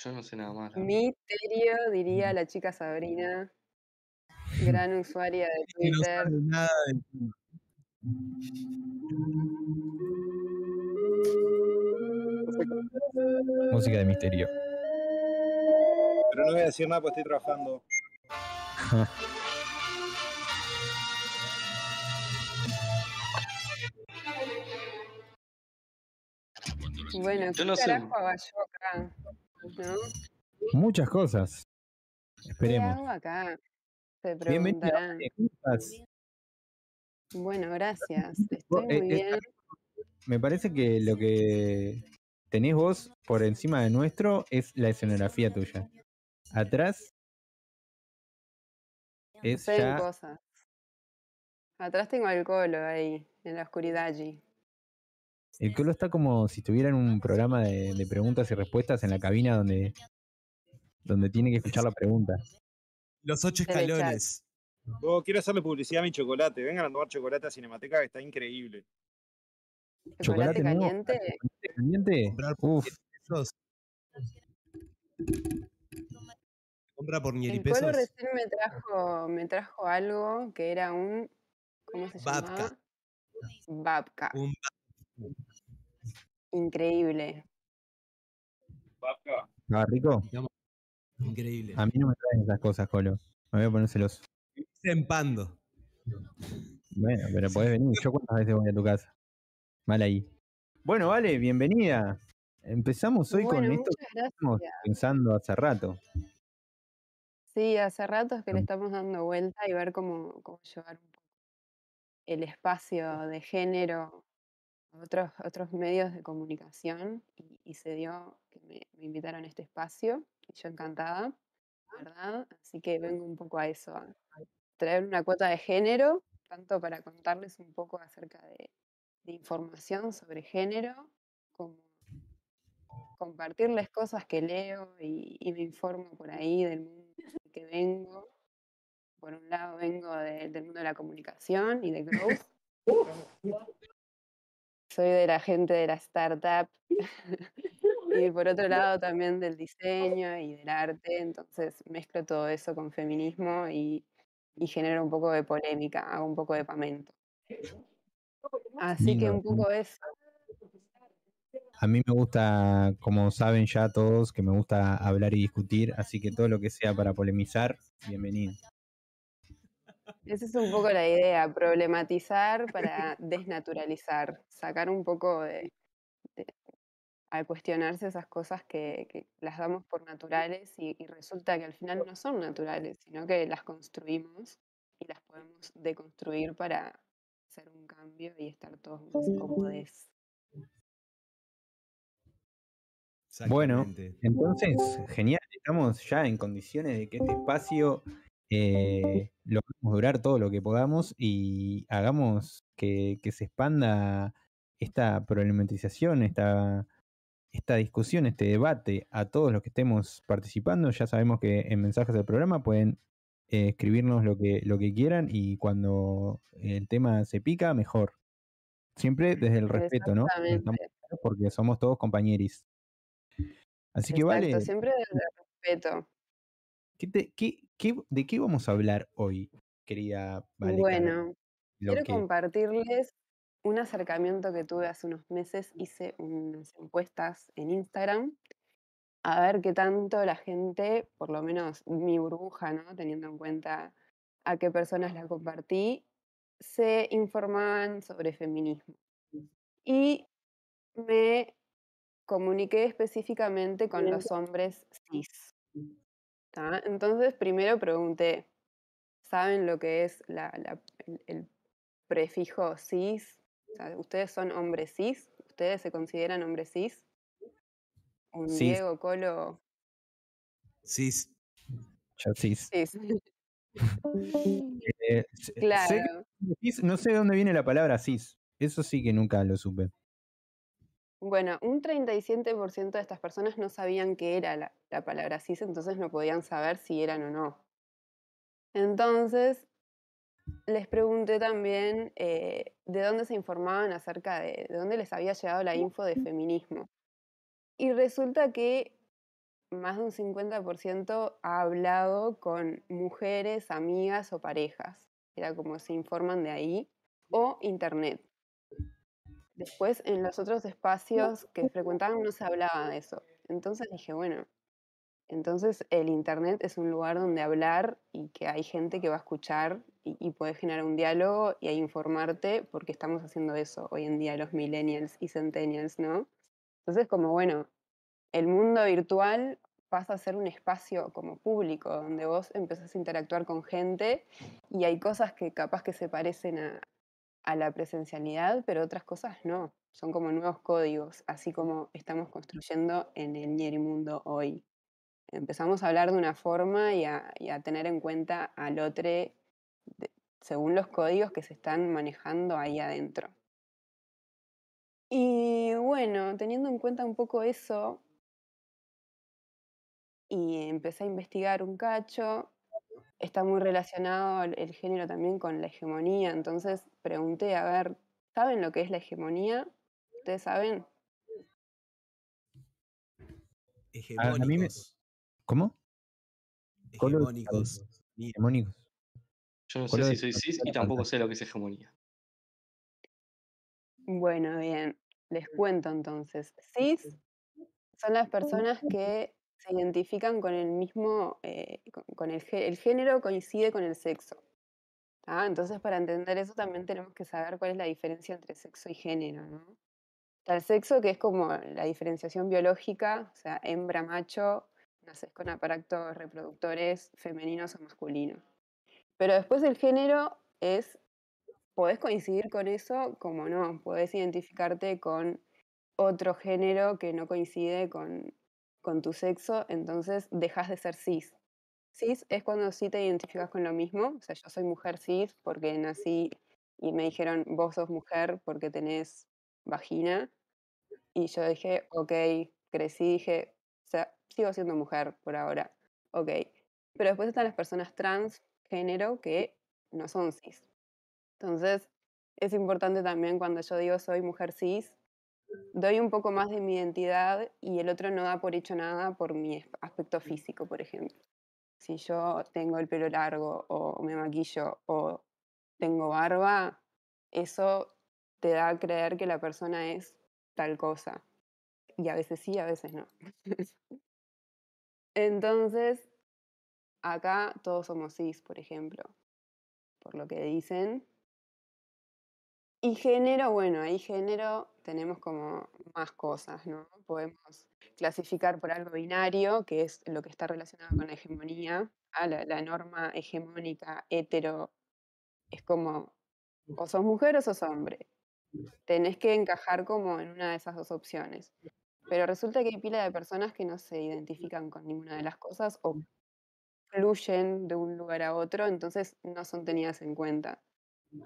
Yo no sé nada más. la verdad. Misterio, diría la chica Sabrina, gran usuaria de no Twitter. sabe nada tema. Música de misterio. Pero no voy a decir nada porque estoy trabajando. Bueno, Yo ¿qué no sé. carajo hago yo acá? ¿No? Muchas cosas. ¿Qué Esperemos. hago acá? Se Bienvenida. preguntarán. Bueno, gracias. Estoy eh, muy eh, bien. Me parece que lo que tenés vos por encima de nuestro es la escenografía tuya. Atrás es ya cosas. Atrás tengo al colo ahí, en la oscuridad allí. El Colo está como si estuviera en un programa de, de preguntas y respuestas en la cabina donde, donde tiene que escuchar la pregunta. Los ocho escalones. Oh, quiero hacerle publicidad a mi chocolate. Vengan a tomar chocolate a Cinemateca que está increíble. Chocolate, caliente. chocolate caliente. Por Uf, 10 pesos. Compra por El pesos. recién me trajo, me trajo algo que era un. ¿Cómo se Babka. llamaba? Babka. Un Increíble. ¿estaba rico? Increíble. A mí no me traen esas cosas, Colo. Me voy a poner celoso. Empando. Bueno, pero podés venir. Yo cuántas veces voy a tu casa. Mal ahí. Bueno, vale, bienvenida. Empezamos hoy con esto que estamos pensando hace rato. Sí, hace rato es que le estamos dando vuelta y ver cómo, cómo llevar un poco el espacio de género a otros, otros medios de comunicación y, y se dio que me, me invitaron a este espacio y yo encantada, la ¿verdad? Así que vengo un poco a eso, a traer una cuota de género, tanto para contarles un poco acerca de, de información sobre género, como compartirles cosas que leo y, y me informo por ahí del mundo del que vengo. Por un lado vengo de- del mundo de la comunicación y de growth. Soy de la gente de la startup. y por otro lado también del diseño y del arte. Entonces mezclo todo eso con feminismo y, y genero un poco de polémica, hago un poco de pamento. Así que un poco eso. A mí me gusta, como saben ya todos, que me gusta hablar y discutir, así que todo lo que sea para polemizar, bienvenido. Esa es un poco la idea, problematizar para desnaturalizar, sacar un poco de, de- al cuestionarse esas cosas que, que las damos por naturales y, y resulta que al final no son naturales, sino que las construimos y las podemos deconstruir para hacer un cambio y estar todos más cómodos. Bueno, entonces, genial, estamos ya en condiciones de que este espacio eh, lo hagamos durar todo lo que podamos y hagamos que, que se expanda esta problematización, esta, esta discusión, este debate a todos los que estemos participando. Ya sabemos que en mensajes del programa pueden eh, escribirnos lo que, lo que quieran y cuando el tema se pica, mejor. Siempre desde el respeto, ¿no? Estamos porque somos todos compañeros. Así que Exacto, vale, siempre desde el respeto. ¿qué te- qué- qué- ¿de qué vamos a hablar hoy, querida Vale? Carmen? Bueno, quiero que- compartirles un acercamiento que tuve hace unos meses. Hice unas encuestas en Instagram a ver qué tanto la gente, por lo menos mi burbuja, ¿no? Teniendo en cuenta a qué personas la compartí, se informaban sobre feminismo. Y me comuniqué específicamente con los hombres cis. Entonces, primero pregunté, ¿saben lo que es la- la- el, el prefijo cis? O sea, ¿Ustedes son hombres cis? ¿Ustedes se consideran hombres cis? Un Cis. Diego, Colo, Cis. cis. cis. Eh, sé- sé que claro. cis- no sé de dónde viene la palabra cis. Eso sí que nunca lo supe. Bueno, un 37% de estas personas no sabían qué era la, la palabra cis, entonces no podían saber si eran o no. Entonces, les pregunté también eh, de dónde se informaban acerca de, de dónde les había llegado la info de feminismo. Y resulta que más de un 50% ha hablado con mujeres, amigas o parejas. Era como se informan de ahí. O internet. Después, en los otros espacios que frecuentaban no se hablaba de eso. Entonces dije, bueno, entonces el Internet es un lugar donde hablar y que hay gente que va a escuchar y, y puede generar un diálogo y a informarte porque estamos haciendo eso hoy en día los millennials y centennials, ¿no? Entonces como, bueno, el mundo virtual pasa a ser un espacio como público donde vos empezás a interactuar con gente y hay cosas que capaz que se parecen a, a la presencialidad, pero otras cosas no. Son como nuevos códigos, así como estamos construyendo en el Nierimundo hoy. Empezamos a hablar de una forma y a, y a tener en cuenta al otro de- según los códigos que se están manejando ahí adentro. Y bueno, teniendo en cuenta un poco eso, y empecé a investigar un cacho, está muy relacionado el, el género también con la hegemonía, entonces pregunté, a ver, ¿saben lo que es la hegemonía? ¿Ustedes saben? A- a mí me- Hegemónicos. ¿Cómo? Hegemónicos. Hegemónicos. Yo no sé si soy cis y tampoco sé lo que es hegemonía. Bueno, bien, les cuento entonces. Cis son las personas que se identifican con el mismo, eh, con, el, el género coincide con el sexo. Entonces, para entender eso también tenemos que saber cuál es la diferencia entre sexo y género, ¿no? El sexo, que es como la diferenciación biológica, o sea, hembra, macho, naces con aparatos reproductores femeninos o masculinos. Pero después el género es, podés coincidir con eso como no, podés identificarte con otro género que no coincide con, con tu sexo, entonces dejas de ser cis. Cis es cuando sí te identificas con lo mismo, o sea, yo soy mujer cis porque nací y me dijeron, vos sos mujer porque tenés vagina, y yo dije, ok, crecí, dije, o sea, sigo siendo mujer por ahora, ok. Pero después están las personas trans, género, que no son cis. Entonces, es importante también cuando yo digo soy mujer cis, doy un poco más de mi identidad y el otro no da por hecho nada por mi aspecto físico, por ejemplo. Si yo tengo el pelo largo o me maquillo o tengo barba, eso te da a creer que la persona es tal cosa. Y a veces sí, a veces no. Entonces, acá todos somos cis, por ejemplo, por lo que dicen. Y género, bueno, ahí género tenemos como más cosas, ¿no? Podemos clasificar por algo binario, que es lo que está relacionado con la hegemonía. Ah, la, la norma hegemónica hetero es como o sos mujer o sos hombre. Tenés que encajar como en una de esas dos opciones. Pero resulta que hay pila de personas que no se identifican con ninguna de las cosas o fluyen de un lugar a otro, entonces no son tenidas en cuenta.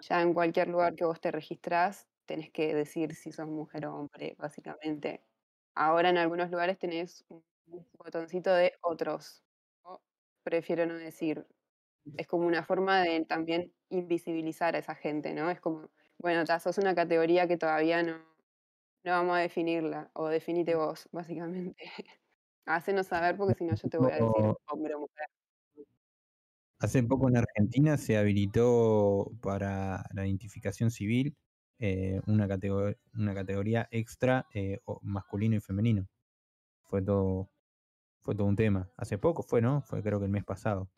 Ya en cualquier lugar que vos te registrás, tenés que decir si sos mujer o hombre, básicamente. Ahora en algunos lugares tenés un botoncito de otros. o prefiero no decir. Es como una forma de también invisibilizar a esa gente, ¿no? Es como, bueno, ya sos una categoría que todavía no, no vamos a definirla, o definite vos, básicamente. Hacenos saber porque si no yo te voy a decir hombre o mujer. Hace poco en Argentina se habilitó para la identificación civil eh, una, categor- una categoría extra eh, masculino y femenino. Fue todo, fue todo un tema. Hace poco fue, ¿no? Fue creo que el mes pasado.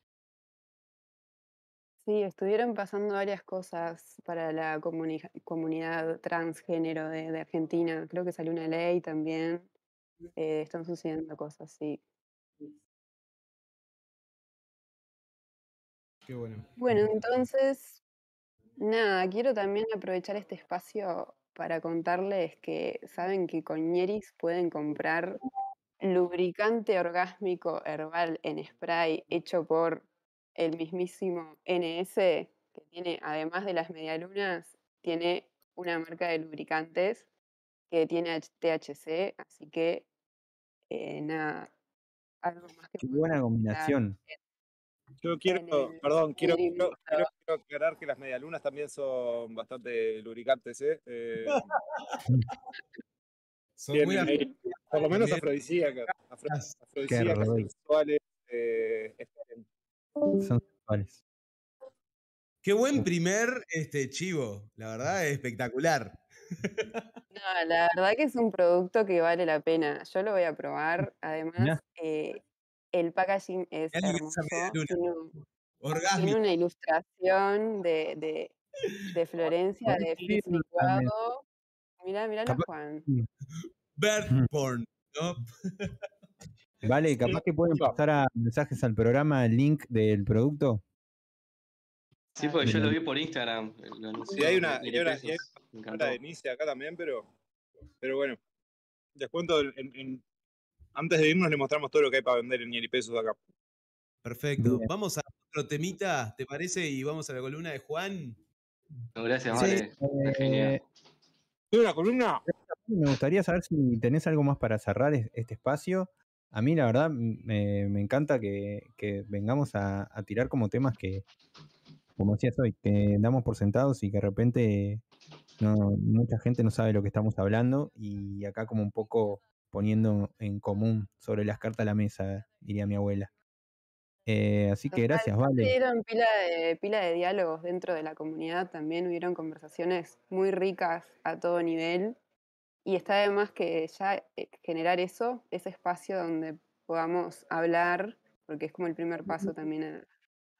Sí, estuvieron pasando varias cosas para la comuni- comunidad transgénero de, de Argentina. Creo que salió una ley también. eh, están sucediendo cosas, sí. Qué bueno. Bueno, entonces, nada, quiero también aprovechar este espacio para contarles que saben que con Ñeris pueden comprar lubricante orgásmico herbal en spray hecho por el mismísimo NS, que tiene, además de las medialunas, tiene una marca de lubricantes que tiene THC, así que eh, nada, algo más que Qué buena combinación. Yo quiero, el perdón, quiero, quiero, Mixto. quiero- quiero aclarar que las medialunas también son bastante lubricantes, ¿eh? Eh, Son muy ahí, por lo menos afrodisíacas, afrodisíacas, rico. sexuales. eh, esperen. Son sexuales. Qué buen primer este, chivo, la verdad es espectacular. No, la verdad que es un producto que vale la pena. Yo lo voy a probar. Además, eh, el packaging es hermoso. Tiene, un- tiene Orgásmico. una ilustración de, de, de Florencia de licuado. Mirá, mirá Capaz- Juan. Bird Ujú. porn, ¿no? Vale, capaz que pueden pasar a mensajes al programa el link del producto. Sí, porque yo lo vi por Instagram. Lo Y hay una, y hay una, y hay una de Nice acá también, pero, pero bueno. Les cuento, en- en- antes de irnos le mostramos todo lo que hay para vender en Nieri Pesos acá. Perfecto. Bien. Vamos a otro temita, ¿te parece? Y vamos a la columna de Juan. No, gracias, Sí, Vale. Genial. Eh, ¿Tiene una columna? me gustaría saber si tenés algo más para cerrar es- este espacio. A mí, la verdad, me, me encanta que, que vengamos a, a tirar como temas que, como decías hoy, que damos por sentados y que de repente no, mucha gente no sabe lo que estamos hablando y acá como un poco poniendo en común sobre las cartas a la mesa, diría mi abuela. Eh, así que gracias, Vale. Hubieron pila de, pila de diálogos dentro de la comunidad también, hubieron conversaciones muy ricas a todo nivel. Y está además que ya eh, generar eso, ese espacio donde podamos hablar, porque es como el primer paso también a,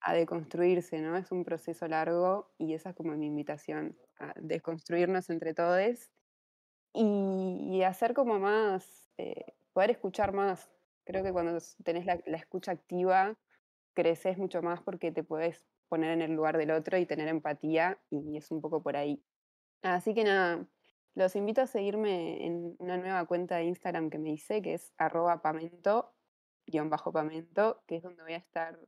a deconstruirse, ¿no? Es un proceso largo y esa es como mi invitación, a desconstruirnos entre todos y, y hacer como más, eh, poder escuchar más. Creo que cuando tenés la, escucha activa, creces mucho más porque te puedes poner en el lugar del otro y tener empatía y es un poco por ahí. Así que nada, los invito a seguirme en una nueva cuenta de Instagram que me hice, que es arroba pamento, guion bajo pamento, que es donde voy a estar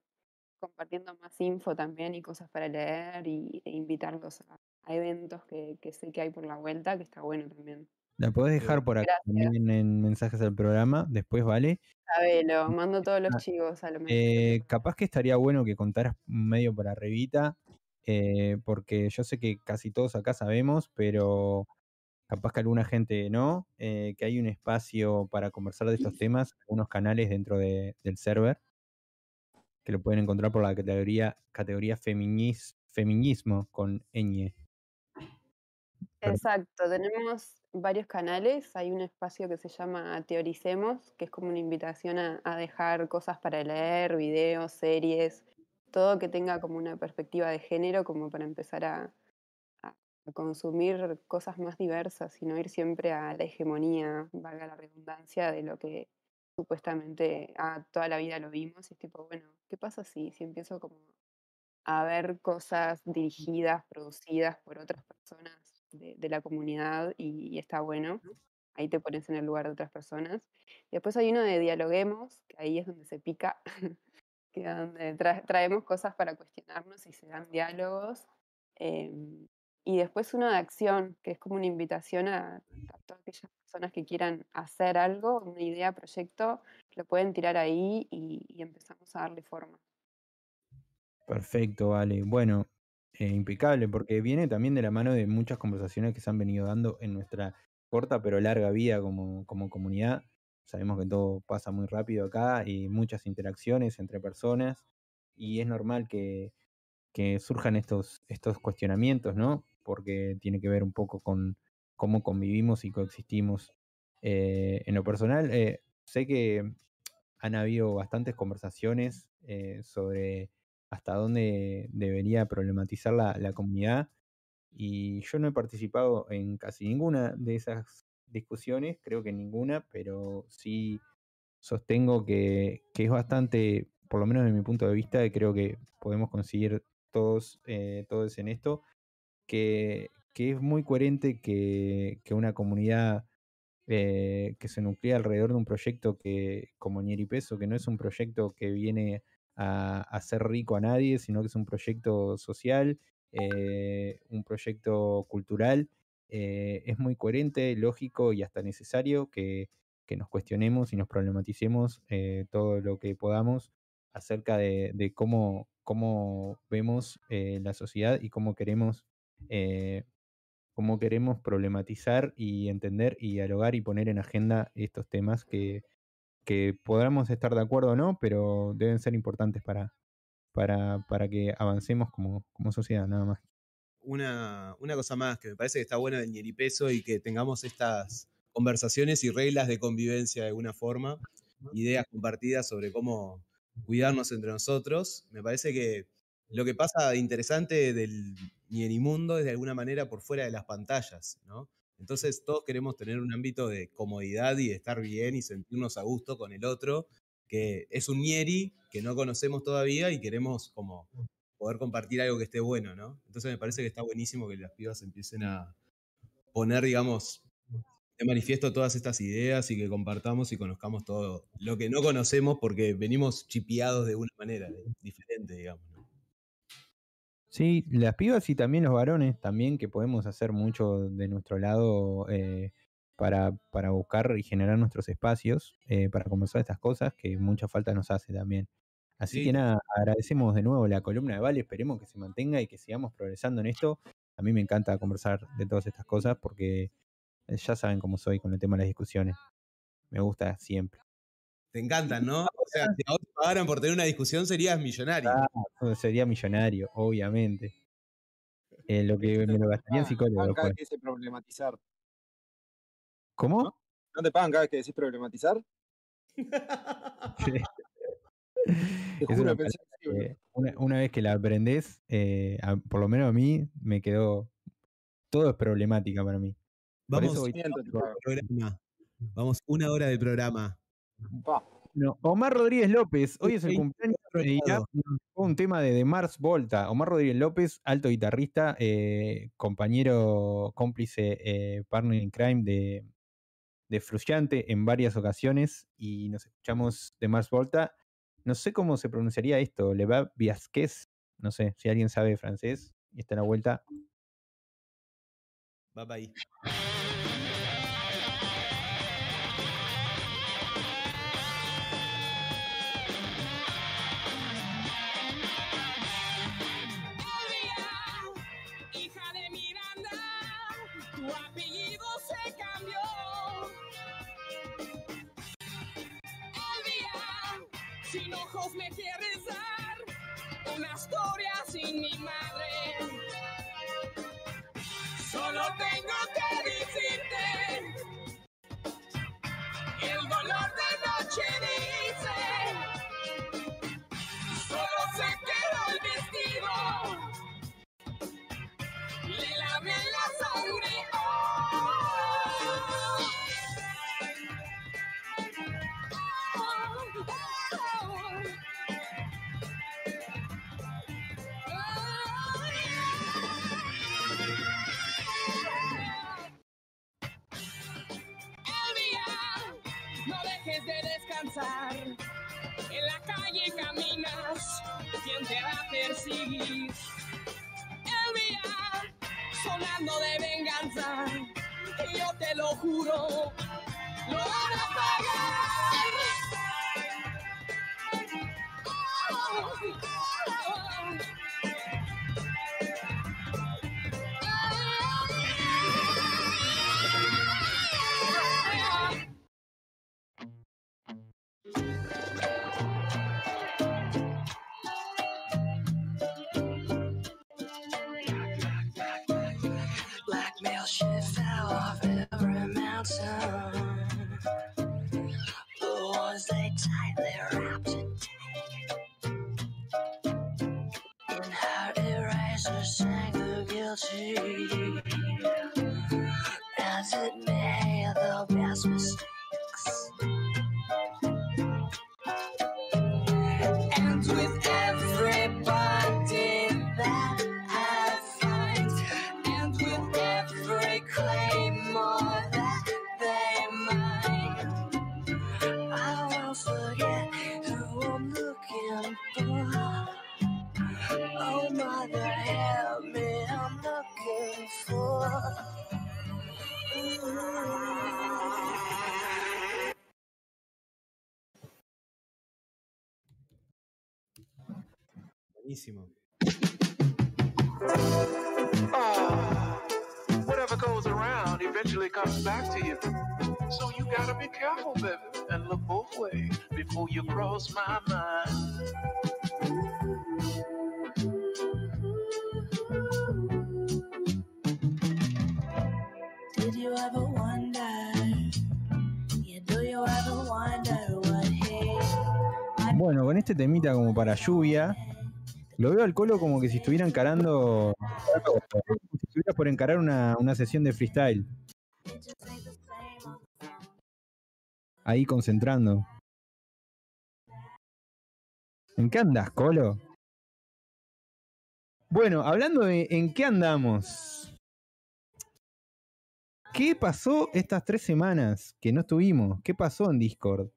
compartiendo más info también y cosas para leer y, e invitarlos a, eventos que sé que hay por la vuelta, que está bueno también. La podés dejar por acá Gracias. también en mensajes al programa, después, ¿vale? Sabelo, mando todos los Ah, chivos a lo mejor. Eh, capaz que estaría bueno que contaras medio por arribita, eh, porque yo sé que casi todos acá sabemos, pero capaz que alguna gente no, eh, que hay un espacio para conversar de estos temas, unos canales dentro de- del server, que lo pueden encontrar por la categoría, categoría feminis- feminismo con ñ. Exacto, tenemos varios canales. Hay un espacio que se llama Teoricemos, que es como una invitación a, dejar cosas para leer, videos, series, todo que tenga como una perspectiva de género, como para empezar a consumir cosas más diversas y no ir siempre a la hegemonía, valga la redundancia, de lo que supuestamente ah, toda la vida lo vimos. Y es tipo, bueno, ¿qué pasa si, si empiezo como a ver cosas dirigidas, producidas por otras personas de, de la comunidad y, y está bueno. Ahí te pones en el lugar de otras personas. Y después hay uno de dialoguemos, que ahí es donde se pica, que donde tra- traemos cosas para cuestionarnos y se dan diálogos. Em, y después uno de acción, que es como una invitación a, a todas aquellas personas que quieran hacer algo, una idea, proyecto, lo pueden tirar ahí y, y empezamos a darle forma. Perfecto, vale. Bueno, eh, impecable, porque viene también de la mano de muchas conversaciones que se han venido dando en nuestra corta pero larga vida como, como comunidad. Sabemos que todo pasa muy rápido acá y muchas interacciones entre personas y es normal que, que surjan estos, estos cuestionamientos, ¿no? Porque tiene que ver un poco con cómo convivimos y coexistimos. Eh, en lo personal, eh, sé que han habido bastantes conversaciones eh, sobre hasta dónde debería problematizar la, la comunidad y yo no he participado en casi ninguna de esas discusiones, creo que ninguna, pero sí sostengo que, que es bastante, por lo menos desde mi punto de vista, creo que podemos conseguir todos, eh, todos en esto, que, que es muy coherente que, que una comunidad eh, que se nuclea alrededor de un proyecto que, como Ñeri Peso, que no es un proyecto que viene a hacer rico a nadie, sino que es un proyecto social, eh, un proyecto cultural. eh, es muy coherente, lógico y hasta necesario que, que nos cuestionemos y nos problematicemos eh, todo lo que podamos acerca de, de cómo, cómo vemos la sociedad y cómo queremos cómo queremos problematizar y entender y dialogar y poner en agenda estos temas que, que podamos estar de acuerdo o no, pero deben ser importantes para, para, para que avancemos como, como sociedad, nada más. Una, una cosa más que me parece que está bueno del ñeripeso y que tengamos estas conversaciones y reglas de convivencia de alguna forma, ideas compartidas sobre cómo cuidarnos entre nosotros. Me parece que lo que pasa de interesante del ñerimundo es de alguna manera por fuera de las pantallas, ¿no? Entonces todos queremos tener un ámbito de comodidad y de estar bien y sentirnos a gusto con el otro, que es un ñeri que no conocemos todavía y queremos como poder compartir algo que esté bueno, ¿no? Entonces me parece que está buenísimo que las pibas empiecen a poner, digamos, de manifiesto todas estas ideas y que compartamos y conozcamos todo lo que no conocemos porque venimos chipeados de una manera diferente, digamos. ¿no? Sí, las pibas y también los varones, también que podemos hacer mucho de nuestro lado eh, para, para buscar y generar nuestros espacios, eh, para conversar estas cosas, que mucha falta nos hace también. Así Sí. que nada, agradecemos de nuevo la columna de Vale, esperemos que se mantenga y que sigamos progresando en esto. A mí me encanta conversar de todas estas cosas porque eh, ya saben cómo soy con el tema de las discusiones. Me gusta siempre. Te encantan, ¿no? O sea, si a vos te pagaran por tener una discusión serías millonario. Ah, sería millonario, obviamente. Eh, lo que me lo gastaría en psicólogo cada vez que dice problematizar. ¿Cómo? ¿No te pagan cada vez que decís problematizar? Te Es juro, una pensé que una, una vez que la aprendes, eh, a- por lo menos a mí, me quedó. Todo es problemática para mí. Vamos, eso voy- pago. programa. Vamos una hora de programa. No, Omar Rodríguez López, hoy es el Sí, cumpleaños fue un tema de, de Mars Volta. Omar Rodríguez López, alto guitarrista, eh, compañero, cómplice, eh, partner in crime de, de Frusciante en varias ocasiones y nos escuchamos de Mars Volta. No sé cómo se pronunciaría esto, Le va Viasquez, no sé, si alguien sabe francés y está en la vuelta. Va para ojos me quieres dar una historia sin mi madre. Descansar. En la calle caminas, ¿quién te va a perseguir? Elvia, sonando de venganza, y yo te lo juro, lo van a pagar. Blackmail Buenísimo. Ah, whatever goes around eventually comes back to you. So you gotta be careful, baby, and look both ways before you cross my mind. Did you ever wonder? Yeah, do you ever wonder what he Bueno, con este temita como para lluvia, lo veo al colo como que si estuviera encarando. si estuviera por encarar una, una sesión de freestyle. Ahí concentrando. ¿En qué andas, Colo? Bueno, hablando de en qué andamos. ¿Qué pasó estas tres semanas que no estuvimos? ¿Qué pasó en Discord?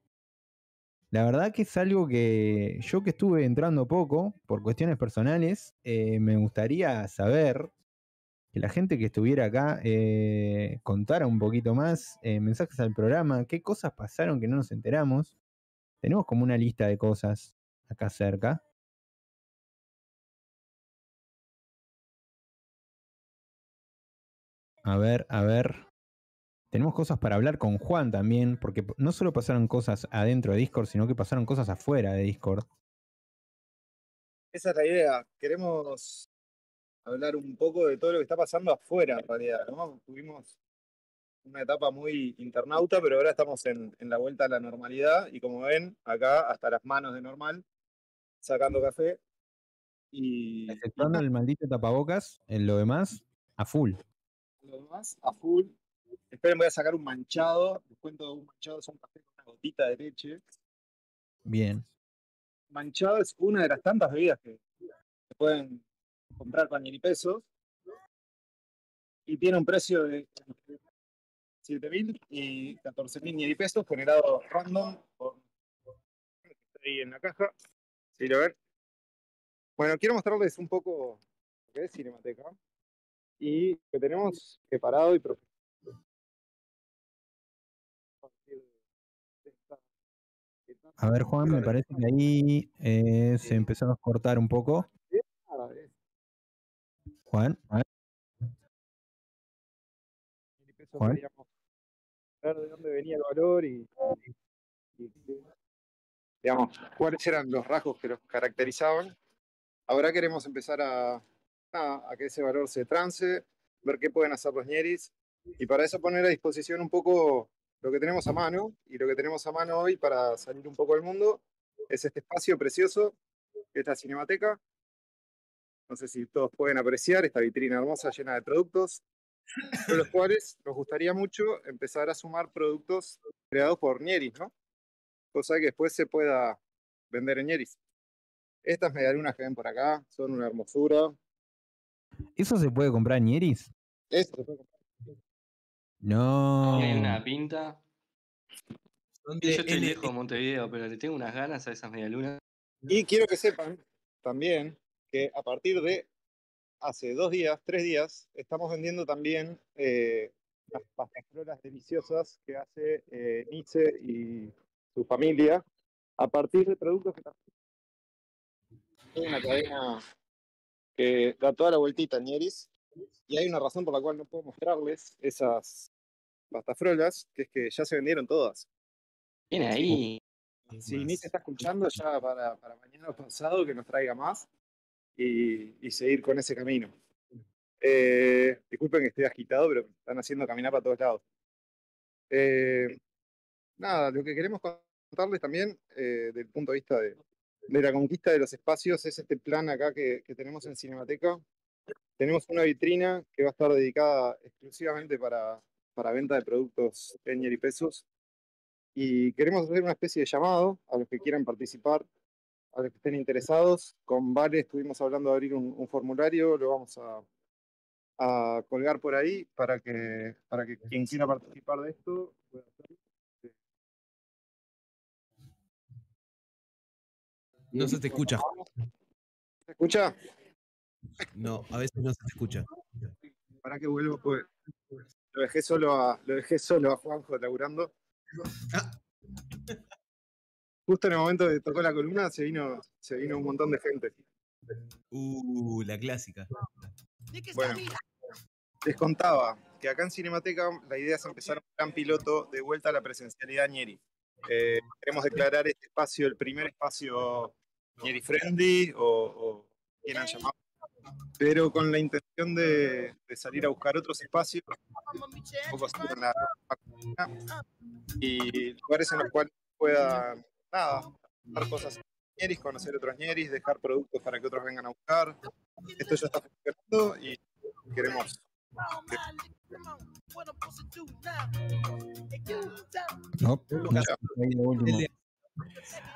La verdad que es algo que yo que estuve entrando poco por cuestiones personales, eh, me gustaría saber que la gente que estuviera acá eh, contara un poquito más, eh, mensajes al programa, qué cosas pasaron que no nos enteramos. Tenemos como una lista de cosas acá cerca. A ver, a ver. Tenemos cosas para hablar con Juan también, porque no solo pasaron cosas adentro de Discord, sino que pasaron cosas afuera de Discord. Esa es la idea. Queremos hablar un poco de todo lo que está pasando afuera, en realidad, ¿no? Tuvimos una etapa muy internauta, pero ahora estamos en, en la vuelta a la normalidad y como ven, acá hasta las manos de normal, sacando café. Y, Exceptuando el maldito tapabocas, en lo demás, a full. lo demás a full. Esperen, voy a sacar un manchado. Les cuento un manchado es un café con una gotita de leche. Bien. Manchado es una de las tantas bebidas que se pueden comprar con y pesos. Y tiene un precio de 7.000 y 14.000 ni pesos generado random por está ahí en la caja. Sí, lo ven. Bueno, quiero mostrarles un poco lo que es Cinemateca y lo que tenemos preparado y profesional. A ver, Juan, me parece que ahí eh, se empezó a cortar un poco. Juan, Juan. ver de dónde venía el valor y, y- y- digamos, cuáles eran los rasgos que los caracterizaban. Ahora queremos empezar a, a, a que ese valor se trance, ver qué pueden hacer los ñeris y para eso poner a disposición un poco lo que tenemos a mano y lo que tenemos a mano hoy para salir un poco del mundo es este espacio precioso que es la Cinemateca. No sé si todos pueden apreciar esta vitrina hermosa llena de productos, de los cuales nos gustaría mucho empezar a sumar productos creados por Ñeris, ¿no? Cosa que después se pueda vender en Ñeris. Estas medialunas que ven por acá son una hermosura. ¿eso se puede comprar en Ñeris? Esto se puede comprar. No. Tiene una pinta. Yo estoy lejos de Montevideo, pero le tengo unas ganas a esas medialunas. Y quiero que sepan también que a partir de hace dos días, tres días, estamos vendiendo también eh, las pastafrolas deliciosas que hace eh, Nietzsche y su familia a partir de productos que también es una cadena que da toda la vueltita en Ñeris y hay una razón por la cual no puedo mostrarles esas pastafrolas, que es que ya se vendieron todas. Tiene ahí. Si Nietzsche está escuchando ya para, para mañana o pasado que nos traiga más y, y seguir con ese camino. Eh, disculpen que estoy agitado, pero me están haciendo caminar para todos lados. Eh, nada, lo que queremos contarles también, eh, desde el punto de vista de, de la conquista de los espacios, es este plan acá que, que tenemos en Cinemateca. Tenemos una vitrina que va a estar dedicada exclusivamente para, para venta de productos Peñer y Pesos. Y queremos hacer una especie de llamado a los que quieran participar, a los que estén interesados. Con Vale estuvimos hablando de abrir un, un formulario, lo vamos a, a colgar por ahí para que, para que quien quiera participar de esto pueda hacerlo. No se te escucha. ¿Se escucha? No, a veces no se te escucha. ¿Para que vuelvo? Pues lo dejé solo a, lo dejé solo a Juanjo laburando. Justo en el momento que tocó la columna se vino, se vino un montón de gente. Uh, la clásica. Bueno, les contaba que acá en Cinemateca la idea es empezar un gran piloto de vuelta a la presencialidad Ñeri. Eh, queremos declarar este espacio el primer espacio Ñeri Friendly o, o quieran llamarlo, pero con la intención de, de salir a buscar otros espacios, un poco así con la y lugares en los cuales puedan, nada, dar cosas ñeris, conocer otros ñeris, dejar productos para que otros vengan a buscar. Esto ya está funcionando y queremos No, no.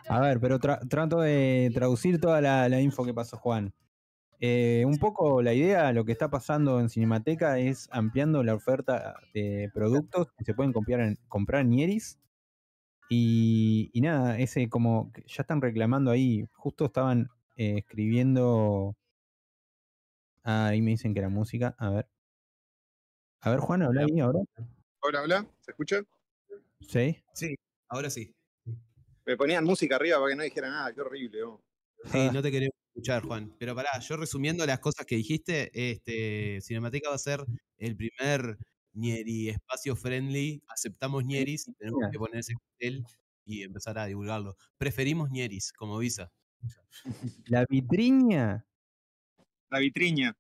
A ver, pero tra- trato de traducir toda la, la info que pasó Juan. Eh, un poco la idea, lo que está pasando en Cinemateca es ampliando la oferta de productos que se pueden comprar en, comprar en Nieris. Y, y nada, ese como ya están reclamando ahí, justo estaban eh, escribiendo. Ah, ahí me dicen que era música. A ver. A ver, Juan, habla ahí ahora. Hola, hola, ¿se escucha? Sí. Sí, ahora sí. Me ponían música arriba para que no dijera nada, qué horrible. oh. Sí, no te queremos escuchar, Juan. Pero pará, yo resumiendo las cosas que dijiste, este, Cinemateca va a ser el primer Nieri espacio friendly. Aceptamos Nieris, tenemos que poner ese cartel y empezar a divulgarlo. Preferimos Nieris como visa. La vitriña. La vitriña.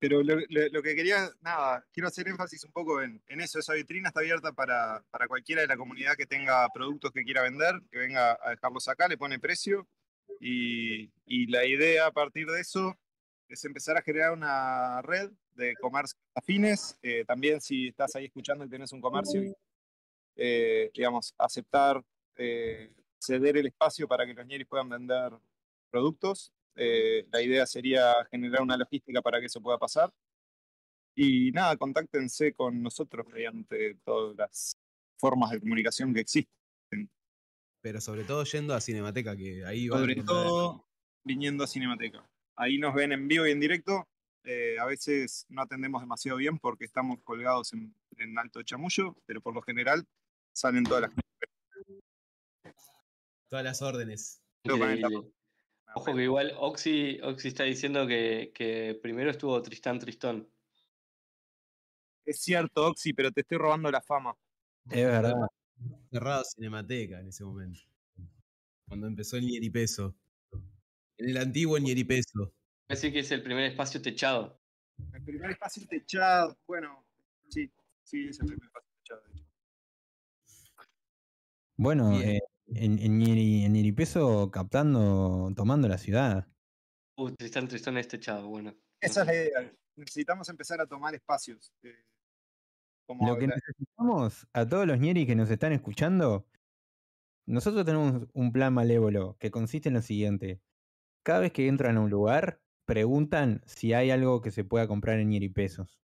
Pero lo, lo- lo que quería, nada, quiero hacer énfasis un poco en, en eso. Esa vitrina está abierta para, para cualquiera de la comunidad que tenga productos que quiera vender, que venga a dejarlos acá, le pone precio. Y, la idea a partir de eso es empezar a generar una red de comercios afines. Eh, también si estás ahí escuchando y tienes un comercio, eh, digamos, aceptar eh, ceder el espacio para que los ñeris puedan vender productos. Eh, la idea sería generar una logística para que eso pueda pasar. Y nada, contáctense con nosotros mediante todas las formas de comunicación que existen. Pero sobre todo yendo a Cinemateca, que ahí van a Sobre todo viniendo a Cinemateca. Ahí nos ven en vivo y en directo. Eh, a veces no atendemos demasiado bien porque estamos colgados en, en Alto Chamullo, pero por lo general salen todas las todas las órdenes. Increíble. Ojo que igual Oxy, Oxy está diciendo que, que primero estuvo Tristán Tristón. Es cierto, Oxy, pero te estoy robando la fama. Es verdad. Cerrado Cinemateca en ese momento. Cuando empezó el Nieripeso. En el antiguo Nieripeso. Así que es el primer espacio techado. El primer espacio techado, bueno, sí, sí, es el primer espacio techado. de hecho. Bueno, eh, en, en, Ñeripeso captando, tomando la ciudad. Uh, Tristán Tristón es techado, bueno. Esa es la idea. Necesitamos empezar a tomar espacios. eh, como Lo que necesitamos a todos los ñeris que nos están escuchando, nosotros tenemos un plan malévolo que consiste en lo siguiente. Cada vez que entran a un lugar, preguntan si hay algo que se pueda comprar en ñeripesos.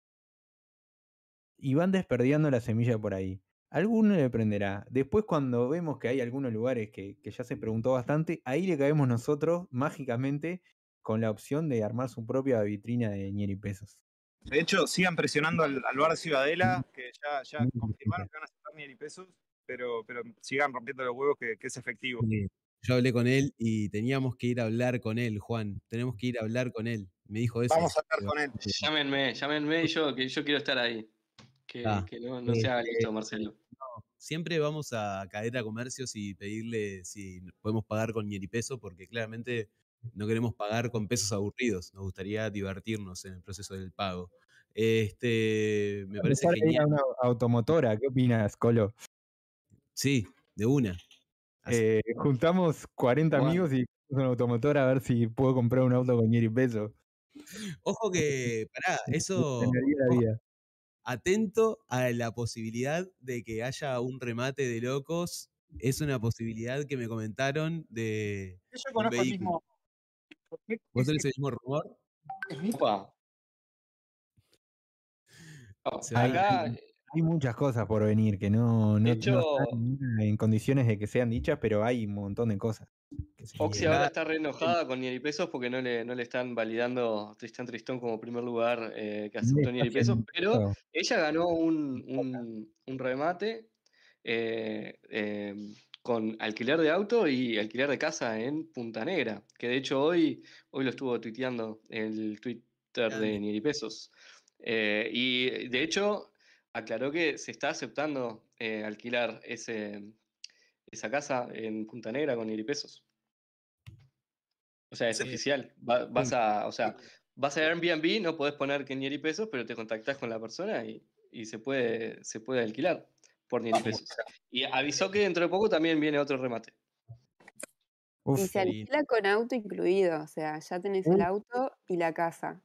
Y van desperdiando la semilla por ahí. Alguno le prenderá. Después, cuando vemos que hay algunos lugares que, que ya se preguntó bastante, ahí le caemos nosotros mágicamente con la opción de armar su propia vitrina de ñeripesos. De hecho, sigan presionando al, al bar de Ciudadela, que ya, ya confirmaron que van a aceptar ni pesos, pero, pero sigan rompiendo los huevos que, que es efectivo. Eh, Yo hablé con él y teníamos que ir a hablar con él, Juan. Tenemos que ir a hablar con él. Me dijo eso. Vamos a hablar con él. Llámenme, llámenme y yo, que yo quiero estar ahí. Que, Ah, que no, no se haga este, listo, Marcelo. Siempre vamos a caer a comercios y pedirle si podemos pagar con Nieripeso, porque claramente no queremos pagar con pesos aburridos. Nos gustaría divertirnos en el proceso del pago. Este, me parece genial. una automotora, ¿qué opinas, Colo? Sí, de una. Eh, juntamos 40 Bueno. amigos y una automotora a ver si puedo comprar un auto con y peso. Ojo que, pará, eso. Vida. atento a la posibilidad de que haya un remate de locos. Es una posibilidad que me comentaron de. Yo conozco el mismo. ¿Vos Es- tenés el mismo rumor? Opa. Oh, acá, Hay muchas cosas por venir que no, no, no hecho- están en condiciones de que sean dichas, pero hay un montón de cosas. que se Oxy vienen. ahora está re enojada con Nieri Pesos porque no le, no le están validando Tristán Tristón como primer lugar eh, que aceptó Nieri Pesos, pero ella ganó un, un- un remate eh, eh, con alquiler de auto y alquiler de casa en Punta Negra, que de hecho hoy, hoy lo estuvo tuiteando el Twitter de Grande. Nieri Pesos. Eh, y de hecho aclaró que se está aceptando eh, alquilar ese, esa casa en Punta Negra con Nieri Pesos. O sea, es Sí. oficial. Va- vas a, o sea, vas a Airbnb, no podés poner que Nieri Pesos, pero te contactás con la persona y, y se puede, se puede alquilar por Nieri Pesos. Y avisó que dentro de poco también viene otro remate. Uf, Y se alquila con auto incluido, o sea, ya tenés el auto y la casa. me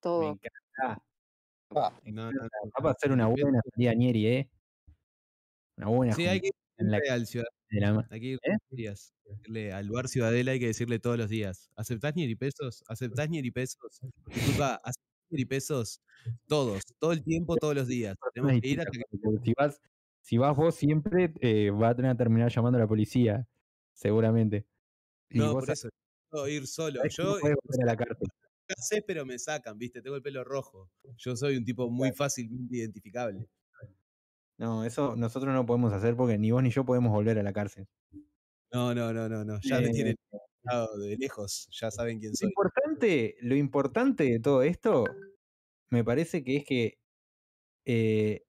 Todo. encanta. No, no, no. Va a ser una buena salida Nieri, ¿eh? Una buena Sí, hay que en la irle al ciudad, de la ma- hay que ir ¿Eh? todos los días. Decirle al bar Ciudadela hay que decirle todos los días. ¿Aceptás Nieripesos? ¿Aceptás Nieripesos? Disculpa, ¿aceptás Nieripesos? Todos, todo el tiempo, todos los días. Tenemos que ir hasta que Si vas, si vas vos siempre, eh, va a tener que terminar llamando a la policía, seguramente. Y No, por eso. Puedo ir solo. no Yo podés eh, a la cárcel. ya sé, pero me sacan, ¿viste? Tengo el pelo rojo. Yo soy un tipo muy fácilmente identificable. No, eso nosotros no podemos hacer porque ni vos ni yo podemos volver a la cárcel. No, no, no, no, no. Ya me Eh, tienen identificado de lejos. Ya saben quién Lo soy. importante, lo importante de todo esto, me parece que es que eh,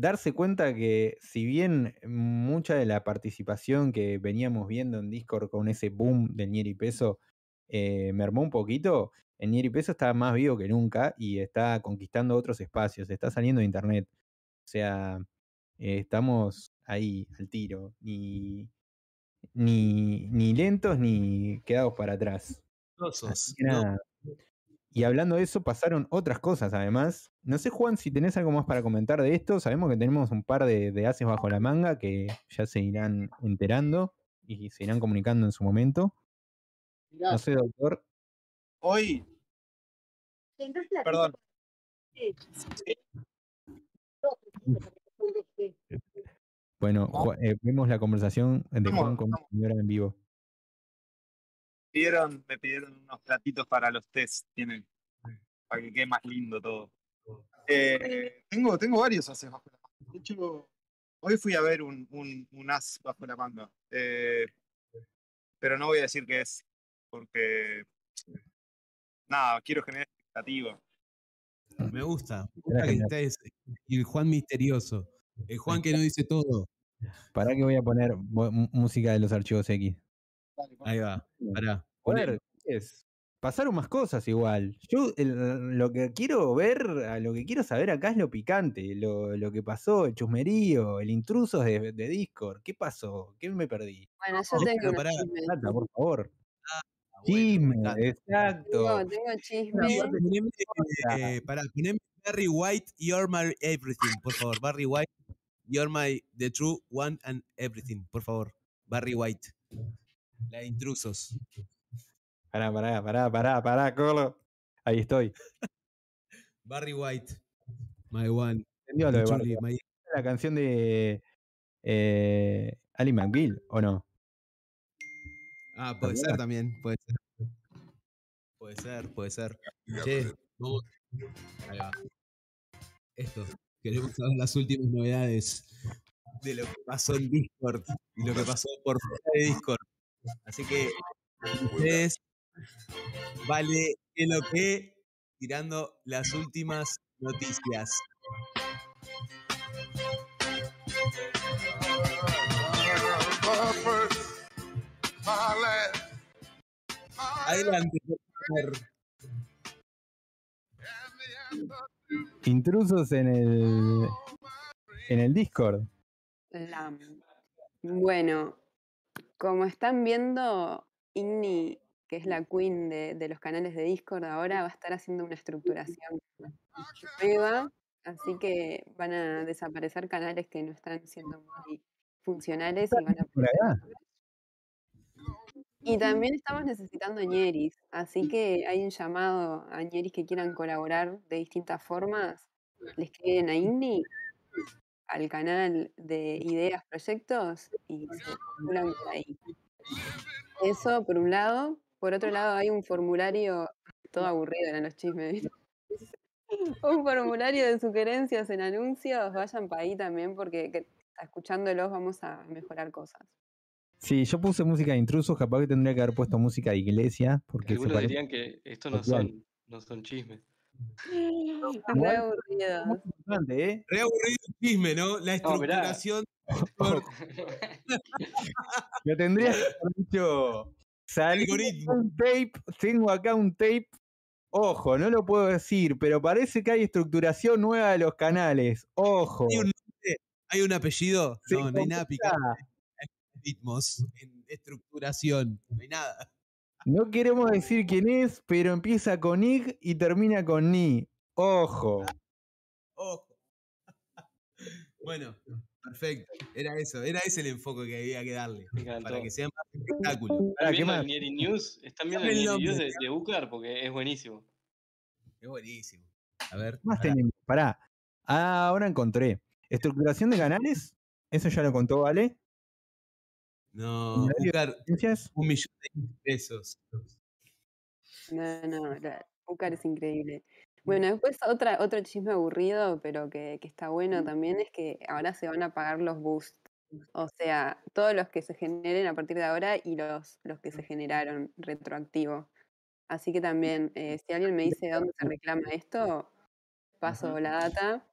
darse cuenta que si bien mucha de la participación que veníamos viendo en Discord con ese boom del Nieri Peso eh, mermó un poquito, el Nieri Peso está más vivo que nunca y está conquistando otros espacios, está saliendo de internet. O sea, eh, estamos ahí al tiro, ni, ni, ni lentos ni quedados para atrás. Así Grosos, que ¿no? nada, Y hablando de eso, pasaron otras cosas además. No sé, Juan, si tenés algo más para comentar de esto. Sabemos que tenemos un par de, de haces bajo la manga que ya se irán enterando y se irán comunicando en su momento. Mirá, No sé, doctor. hoy, perdón, Bueno, Ju- eh, vemos la conversación de Juan con la señora en vivo. Pidieron, me pidieron unos platitos para los test, tienen, para que quede más lindo todo. Eh, tengo, tengo varios haces bajo la manga. De hecho, hoy fui a ver un, un, un as bajo la manga. Eh, pero no voy a decir qué es, porque nada, quiero generar expectativa. Me gusta. Me gusta que estés el Juan misterioso. El Juan que no dice todo. ¿Para que voy a poner música de los archivos X? Ahí va. Pará. Joder, es- pasaron más cosas igual. Yo el- lo que quiero ver, lo que quiero saber acá es lo picante, lo, lo que pasó, el chusmerío, el intruso de, de Discord. ¿Qué pasó? ¿Qué me perdí? Bueno, yo No, tengo pará. chismes. Plata, por favor. Ah, bueno, Chisme, exacto. Tengo, tengo chisme. Poneme, eh, pará, poneme Barry White, You're My Everything, por favor. Barry White, You're My The True One and Everything, por favor. Barry White. La de intrusos. Pará, pará, pará, pará, pará, Colo. Ahí estoy. Barry White. My one. ¿Entendió lo de and Barry truly my- La canción de eh, Ali McBeal, ¿o no? Ah, puede ser también, puede ser. Puede ser, puede ser. Che, vamos. Ahí va. Esto. Queremos saber las últimas novedades de lo que pasó en Discord y lo que pasó por fuera de Discord. Así que ustedes vale que lo que tirando las últimas noticias. Adelante. Intrusos en el en el Discord. La- Bueno, como están viendo, Igni, que es la queen de, de los canales de Discord ahora, va a estar haciendo una estructuración nueva, así que van a desaparecer canales que no están siendo muy funcionales y van a. Y también estamos necesitando ñeris, así que hay un llamado a ñeris que quieran colaborar de distintas formas. Le escriben a Igni, al canal de ideas, proyectos y se postulan por ahí. Eso por un lado. Por otro lado hay un formulario, todo aburrido eran los chismes, un formulario de sugerencias en anuncios, vayan para ahí también porque que- escuchándolos vamos a mejorar cosas. Sí, yo puse música de intrusos, capaz que tendría que haber puesto música de iglesia, porque Algunos dirían que estos no son, no son chismes. Re importante, ¿eh? Re aburrido el chisme, ¿no? La No, estructuración. Lo tendría que haber dicho. Salí un tape, tengo acá un tape. Ojo, no lo puedo decir, pero parece que hay estructuración nueva de los canales. Ojo. ¿Hay un nombre? ¿Hay un apellido? No, no hay nada picante. en ritmos, en estructuración. No hay nada. No queremos decir quién es, pero empieza con ig y termina con ni. Ojo. Ojo. Bueno, perfecto. Era eso. Era ese el enfoque que había que darle. Para que sea más espectáculo. ¿Están Pará, ¿qué viendo más? el Nieri News? ¿Están viendo el Nieri News de, de Bucar? Porque es buenísimo. Es buenísimo. A ver. ¿Qué más pará. tenemos? Pará. Ah, ahora encontré. Estructuración de canales. Eso ya lo contó, ¿vale? No, ¿Horario de un millón de pesos. No, no, la Úcar es increíble. Bueno, después otra, otro chisme aburrido, pero que, que está bueno también, es que ahora se van a pagar los boosts. O sea, todos los que se generen a partir de ahora y los, los que se generaron retroactivo. Así que también, eh, si alguien me dice dónde se reclama esto, paso la data.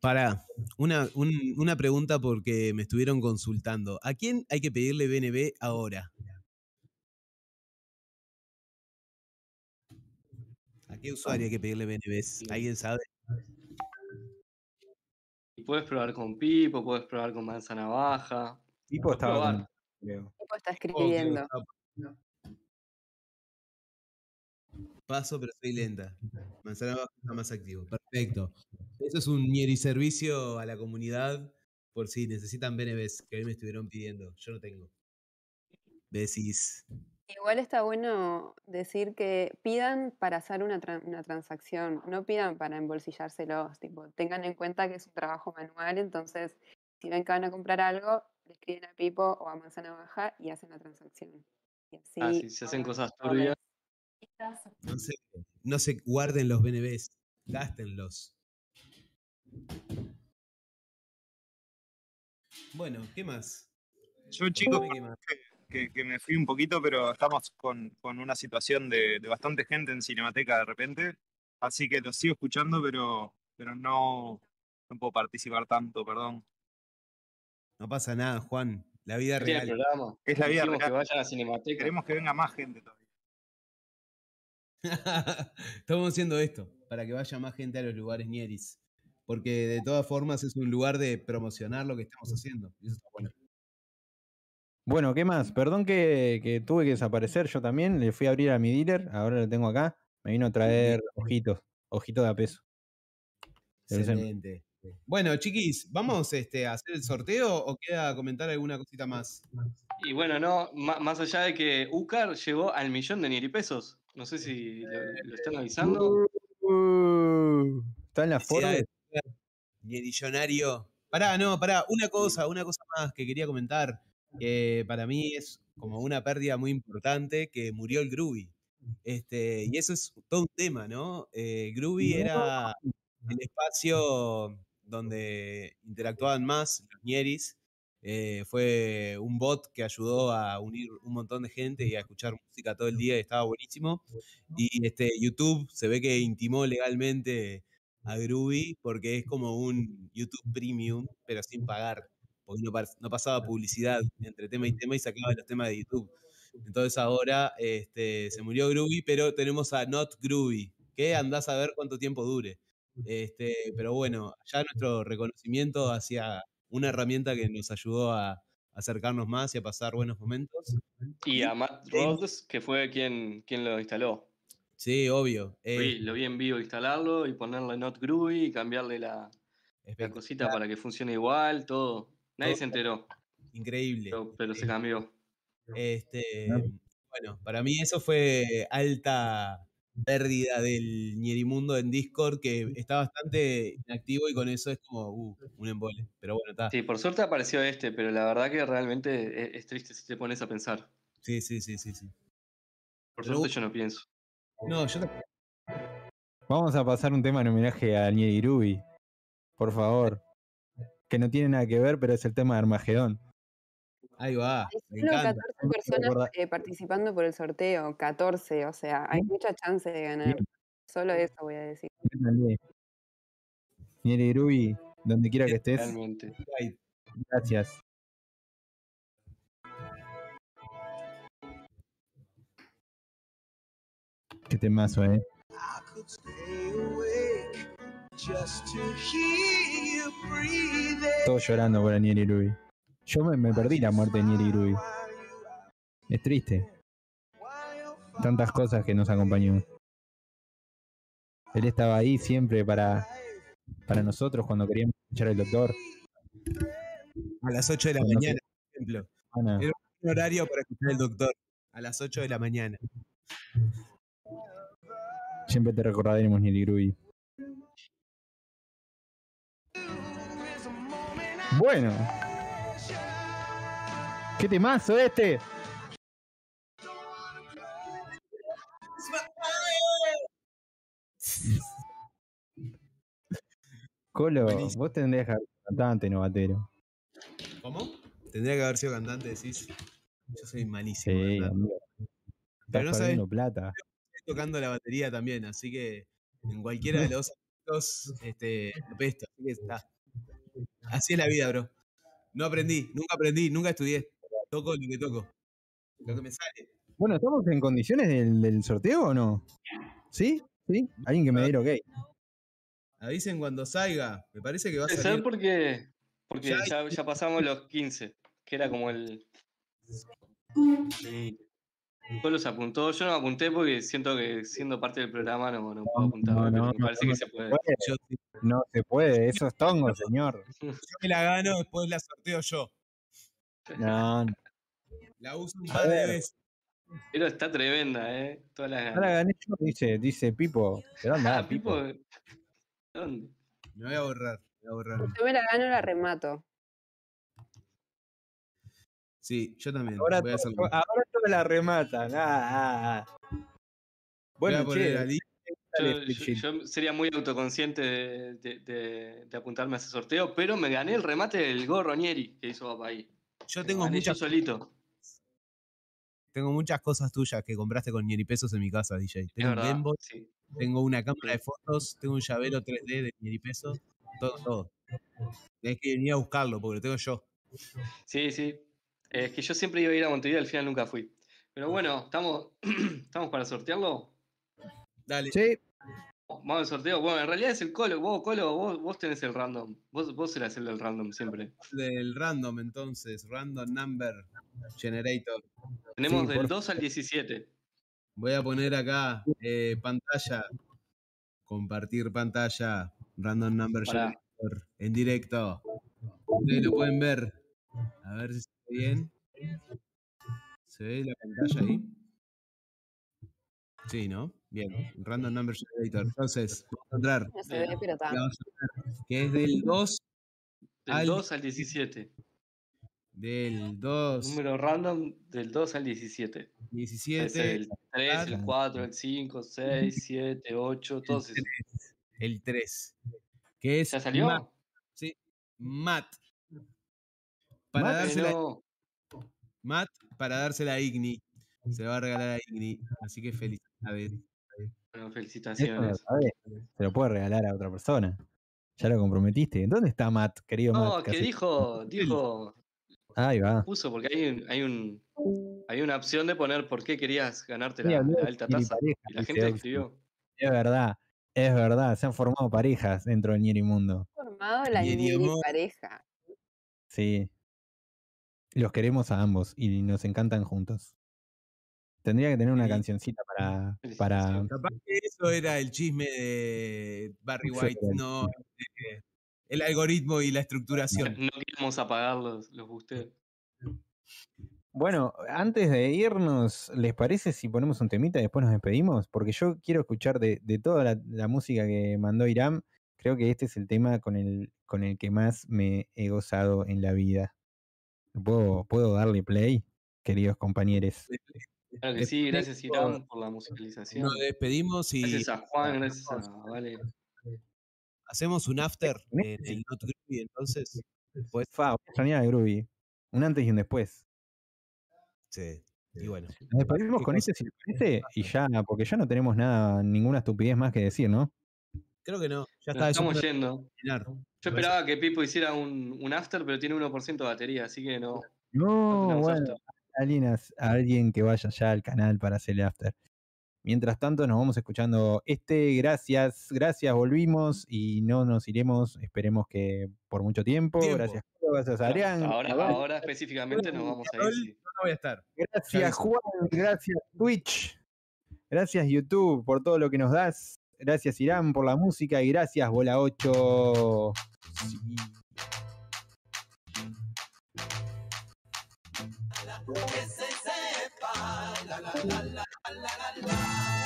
Para, una, un- una pregunta porque me estuvieron consultando. ¿A quién hay que pedirle BNB ahora? ¿A qué usuario hay que pedirle BNBs? ¿Alguien sabe? Y puedes probar con Pipo, puedes probar con Manzana Baja. Tipo Puedes estaba probar. con- creo. Tipo está escribiendo. Paso, pero soy lenta. Manzana baja está más activo. Perfecto. Eso es un Nieri servicio a la comunidad por si necesitan BNBs, que hoy me estuvieron pidiendo. Yo no tengo. Besis. Igual está bueno decir que pidan para hacer una, tran- una transacción, no pidan para embolsillárselos, tipo, tengan en cuenta que es un trabajo manual, entonces si ven que van a comprar algo, le escriben a Pipo o a Manzana Baja y hacen la transacción. Y así Ah, sí, se hacen cosas turbias. No se, no se guarden los BNBs, gástenlos. Bueno, ¿qué más? Yo, chicos, Contame qué más. que, que me fui un poquito, pero estamos con, con una situación de, de bastante gente en Cinemateca de repente. Así que lo sigo escuchando, pero, pero no, no puedo participar tanto, perdón. No pasa nada, Juan. La vida Tiene real. Es la vida Dijimos que real. vayan a Cinemateca. Queremos que venga más gente todavía. Estamos haciendo esto para que vaya más gente a los lugares Nieris. Porque de todas formas es un lugar de promocionar lo que estamos haciendo. Y eso está bueno. Bueno, ¿qué más? Perdón que, que tuve que desaparecer yo también. Le fui a abrir a mi dealer, ahora lo tengo acá. Me vino a traer ojitos, ojitos de a peso. Excelente. Bueno, chiquis, ¿vamos este, a hacer el sorteo o queda comentar alguna cosita más? Y bueno, no, más allá de que Ucar llegó al millón de niripesos. No sé si lo, lo están avisando. Uh, Está en la forma. Nierillonario. Pará, no, pará, una cosa, una cosa más que quería comentar, que para mí es como una pérdida muy importante, que murió el Groovy. Este, y eso es todo un tema, ¿no? Eh, Groovy era el espacio donde interactuaban más los ñeris. Eh, fue un bot que ayudó a unir un montón de gente y a escuchar música todo el día y estaba buenísimo. Y este, YouTube se ve que intimó legalmente a Groovy porque es como un YouTube Premium, pero sin pagar, porque no, no pasaba publicidad entre tema y tema y sacaba los temas de YouTube. Entonces ahora este, se murió Groovy, pero tenemos a Not Groovy, que andás a ver cuánto tiempo dure. Este, pero bueno, ya nuestro reconocimiento hacia una herramienta que nos ayudó a acercarnos más y a pasar buenos momentos. Y a Matt Rhodes, que fue quien, quien lo instaló. Sí, obvio. Vi- eh, lo vi en vivo instalarlo y ponerle Not Groovy y cambiarle la, la cosita para que funcione igual, todo. Nadie Todo. se enteró, increíble. pero, pero se cambió. Este, bueno, para mí eso fue alta pérdida del Ñerimundo en Discord, que está bastante inactivo y con eso es como uh, un embole. Pero bueno, está. Sí, por suerte apareció este, pero la verdad que realmente es, es triste si te pones a pensar. Sí, sí, sí, sí, sí. Por Pero- suerte yo no pienso. No, yo tampoco. Vamos a pasar un tema en homenaje a Nierirubi. Por favor. Que no tiene nada que ver, pero es el tema de Armagedón. Ahí va. Hay Me solo encanta. 14 personas eh, participando por el sorteo, 14, o sea, hay mucha chance de ganar. Solo eso voy a decir. Nierirubi, donde quiera que estés, Realmente. Gracias. Qué temazo, eh. Todos llorando por el Nierirubi. Yo me, me perdí la muerte de Nierirubi. Es triste. Tantas cosas que nos acompañó. Él estaba ahí siempre para, para nosotros cuando queríamos escuchar al doctor. A las 8 de la Cuando mañana, por ejemplo. Ana, Era un horario para escuchar al doctor. A las 8 de la mañana. siempre te recordaremos, Nierirubi. Bueno. ¿Qué temazo este? Colo, Buenísimo. vos tendrías que ser cantante, novatero. ¿Cómo? Tendría que haber sido cantante, decís. Yo soy malísimo. Sí. Pero no sabes, plata. estoy tocando la batería también, así que en cualquiera de los ámbitos, este, apesto, así que está. Así es la vida, bro. No aprendí, nunca aprendí, nunca estudié. Toco lo que toco. Lo que me sale. Bueno, ¿estamos en condiciones del, del sorteo o no? ¿Sí? ¿Sí? Alguien que me diga ok. Avisen cuando salga. Me parece que va a salir. ser porque, porque Ya ya, ya pasamos los 15, que era como el... Sí. Colo se apuntó, yo no apunté porque siento que siendo parte del programa no, no puedo apuntar. No, pero no, me parece no, que se puede. Yo, No se puede, eso es tongo, señor. yo me la gano, después la sorteo yo. No, no. La uso un par de veces. Pero está tremenda, ¿eh? Todas las Ahora gané yo, dice, dice Pipo. ¿Pero dónde Ah, anda, Pipo? ¿Dónde? Me voy a borrar. Me voy a borrar. Yo me la gano, la remato. Sí, yo también. Ahora, voy a todo- ahora todo la rematan. Ah, ah, ah. Voy a Bueno, poner che, a Lee. Yo, sería muy autoconsciente de, de- de- de apuntarme a ese sorteo, pero me gané el remate del gorro Nieri que hizo papá ahí. Yo tengo yo muchas, solito. tengo muchas cosas tuyas que compraste con pesos en mi casa, DJ. Tengo un verdad. Game Boy, sí. tengo una cámara de fotos, tengo un llavero 3D de pesos, todo, todo. Tenés que venir a buscarlo porque lo tengo yo. Sí, sí. Es que yo siempre iba a ir a Montevideo, al final nunca fui. Pero bueno, ¿estamos, ¿estamos para sortearlo? Dale. Sí, Vamos al sorteo. Bueno, en realidad es el Colo. Vos, Colo, vos, vos tenés el random. Vos, vos serás el del random siempre. Del random entonces, random number generator. Tenemos Sí, del por 2 al 17. Voy a poner acá eh, pantalla, compartir pantalla, random number Pará. generator en directo. Ustedes lo pueden ver. A ver si se ve bien. ¿Se ve la pantalla ahí? Sí, ¿no? Bien, random number generator. Entonces, vamos a entrar. No se ve, pero está. Que es del 2 Del Al- 2 al 17. del 2 Número random del 2 al 17. Es 17 el 3, el claro. 4, el 5, 6, 7, 8, todos esos. el 3 que es ¿Ya salió? Matt, sí, Matt. Para Matt, dársela No, Matt para dársela a Igni. Se la va a regalar a Igni, así que felicidades. Felicitaciones. Se lo puede regalar a otra persona. Ya lo comprometiste. ¿Dónde está Matt, querido No, Matt? que Casi- dijo, dijo, Ahí va. puso, porque hay, un, hay, un, hay una opción de poner por qué querías ganarte Sí, la, alta tasa. Y la gente escribió. Es verdad, es verdad. Se han formado parejas dentro del Ñeri Mundo. Formado la amor. pareja. Sí. Los queremos a ambos y nos encantan juntos. Tendría que tener una Sí. cancioncita para, para. Capaz que eso era el chisme de Barry White, no eh, el algoritmo y la estructuración. No queremos apagar los, los. Bueno, antes de irnos, ¿les parece si ponemos un temita y después nos despedimos? Porque yo quiero escuchar de, de toda la, la música que mandó Irán, creo que este es el tema con el, con el que más me he gozado en la vida. ¿Puedo, ¿Puedo darle play, queridos compañeros? Claro que sí, gracias Irán por la musicalización. Nos despedimos y Gracias a Juan, gracias a Vale. hacemos un after en el Not Groovy, entonces. Pues, Fa, a Groovy. Un antes y un después. sí. Y bueno, Nos despedimos ¿Qué con cosa? este, y ya, porque ya no tenemos nada, ninguna estupidez más que decir, ¿no? creo que no. Ya está. estamos yendo. Yo esperaba que Pipo hiciera un, un after, pero tiene 1% de batería, así que no. no No, tenemos bueno, after. Alguien, as- alguien que vaya ya al canal para hacer el after. Mientras tanto, nos vamos escuchando este. Gracias, gracias, volvimos y no nos iremos, esperemos que por mucho tiempo. Tiempo. Gracias, Pablo, gracias, Adrián. Ahora, Adán, ahora específicamente nos vamos a ir. Sí. No voy a estar. Gracias. Juan, gracias, Twitch. Gracias, YouTube, por todo lo que nos das. Gracias, Irán, por la música y gracias, Bola 8. Sí. Que se sepa, la la la la la la la.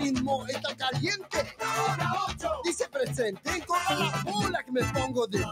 Ritmo está caliente. Ahora ocho, dice presente, corta la bola que me pongo de.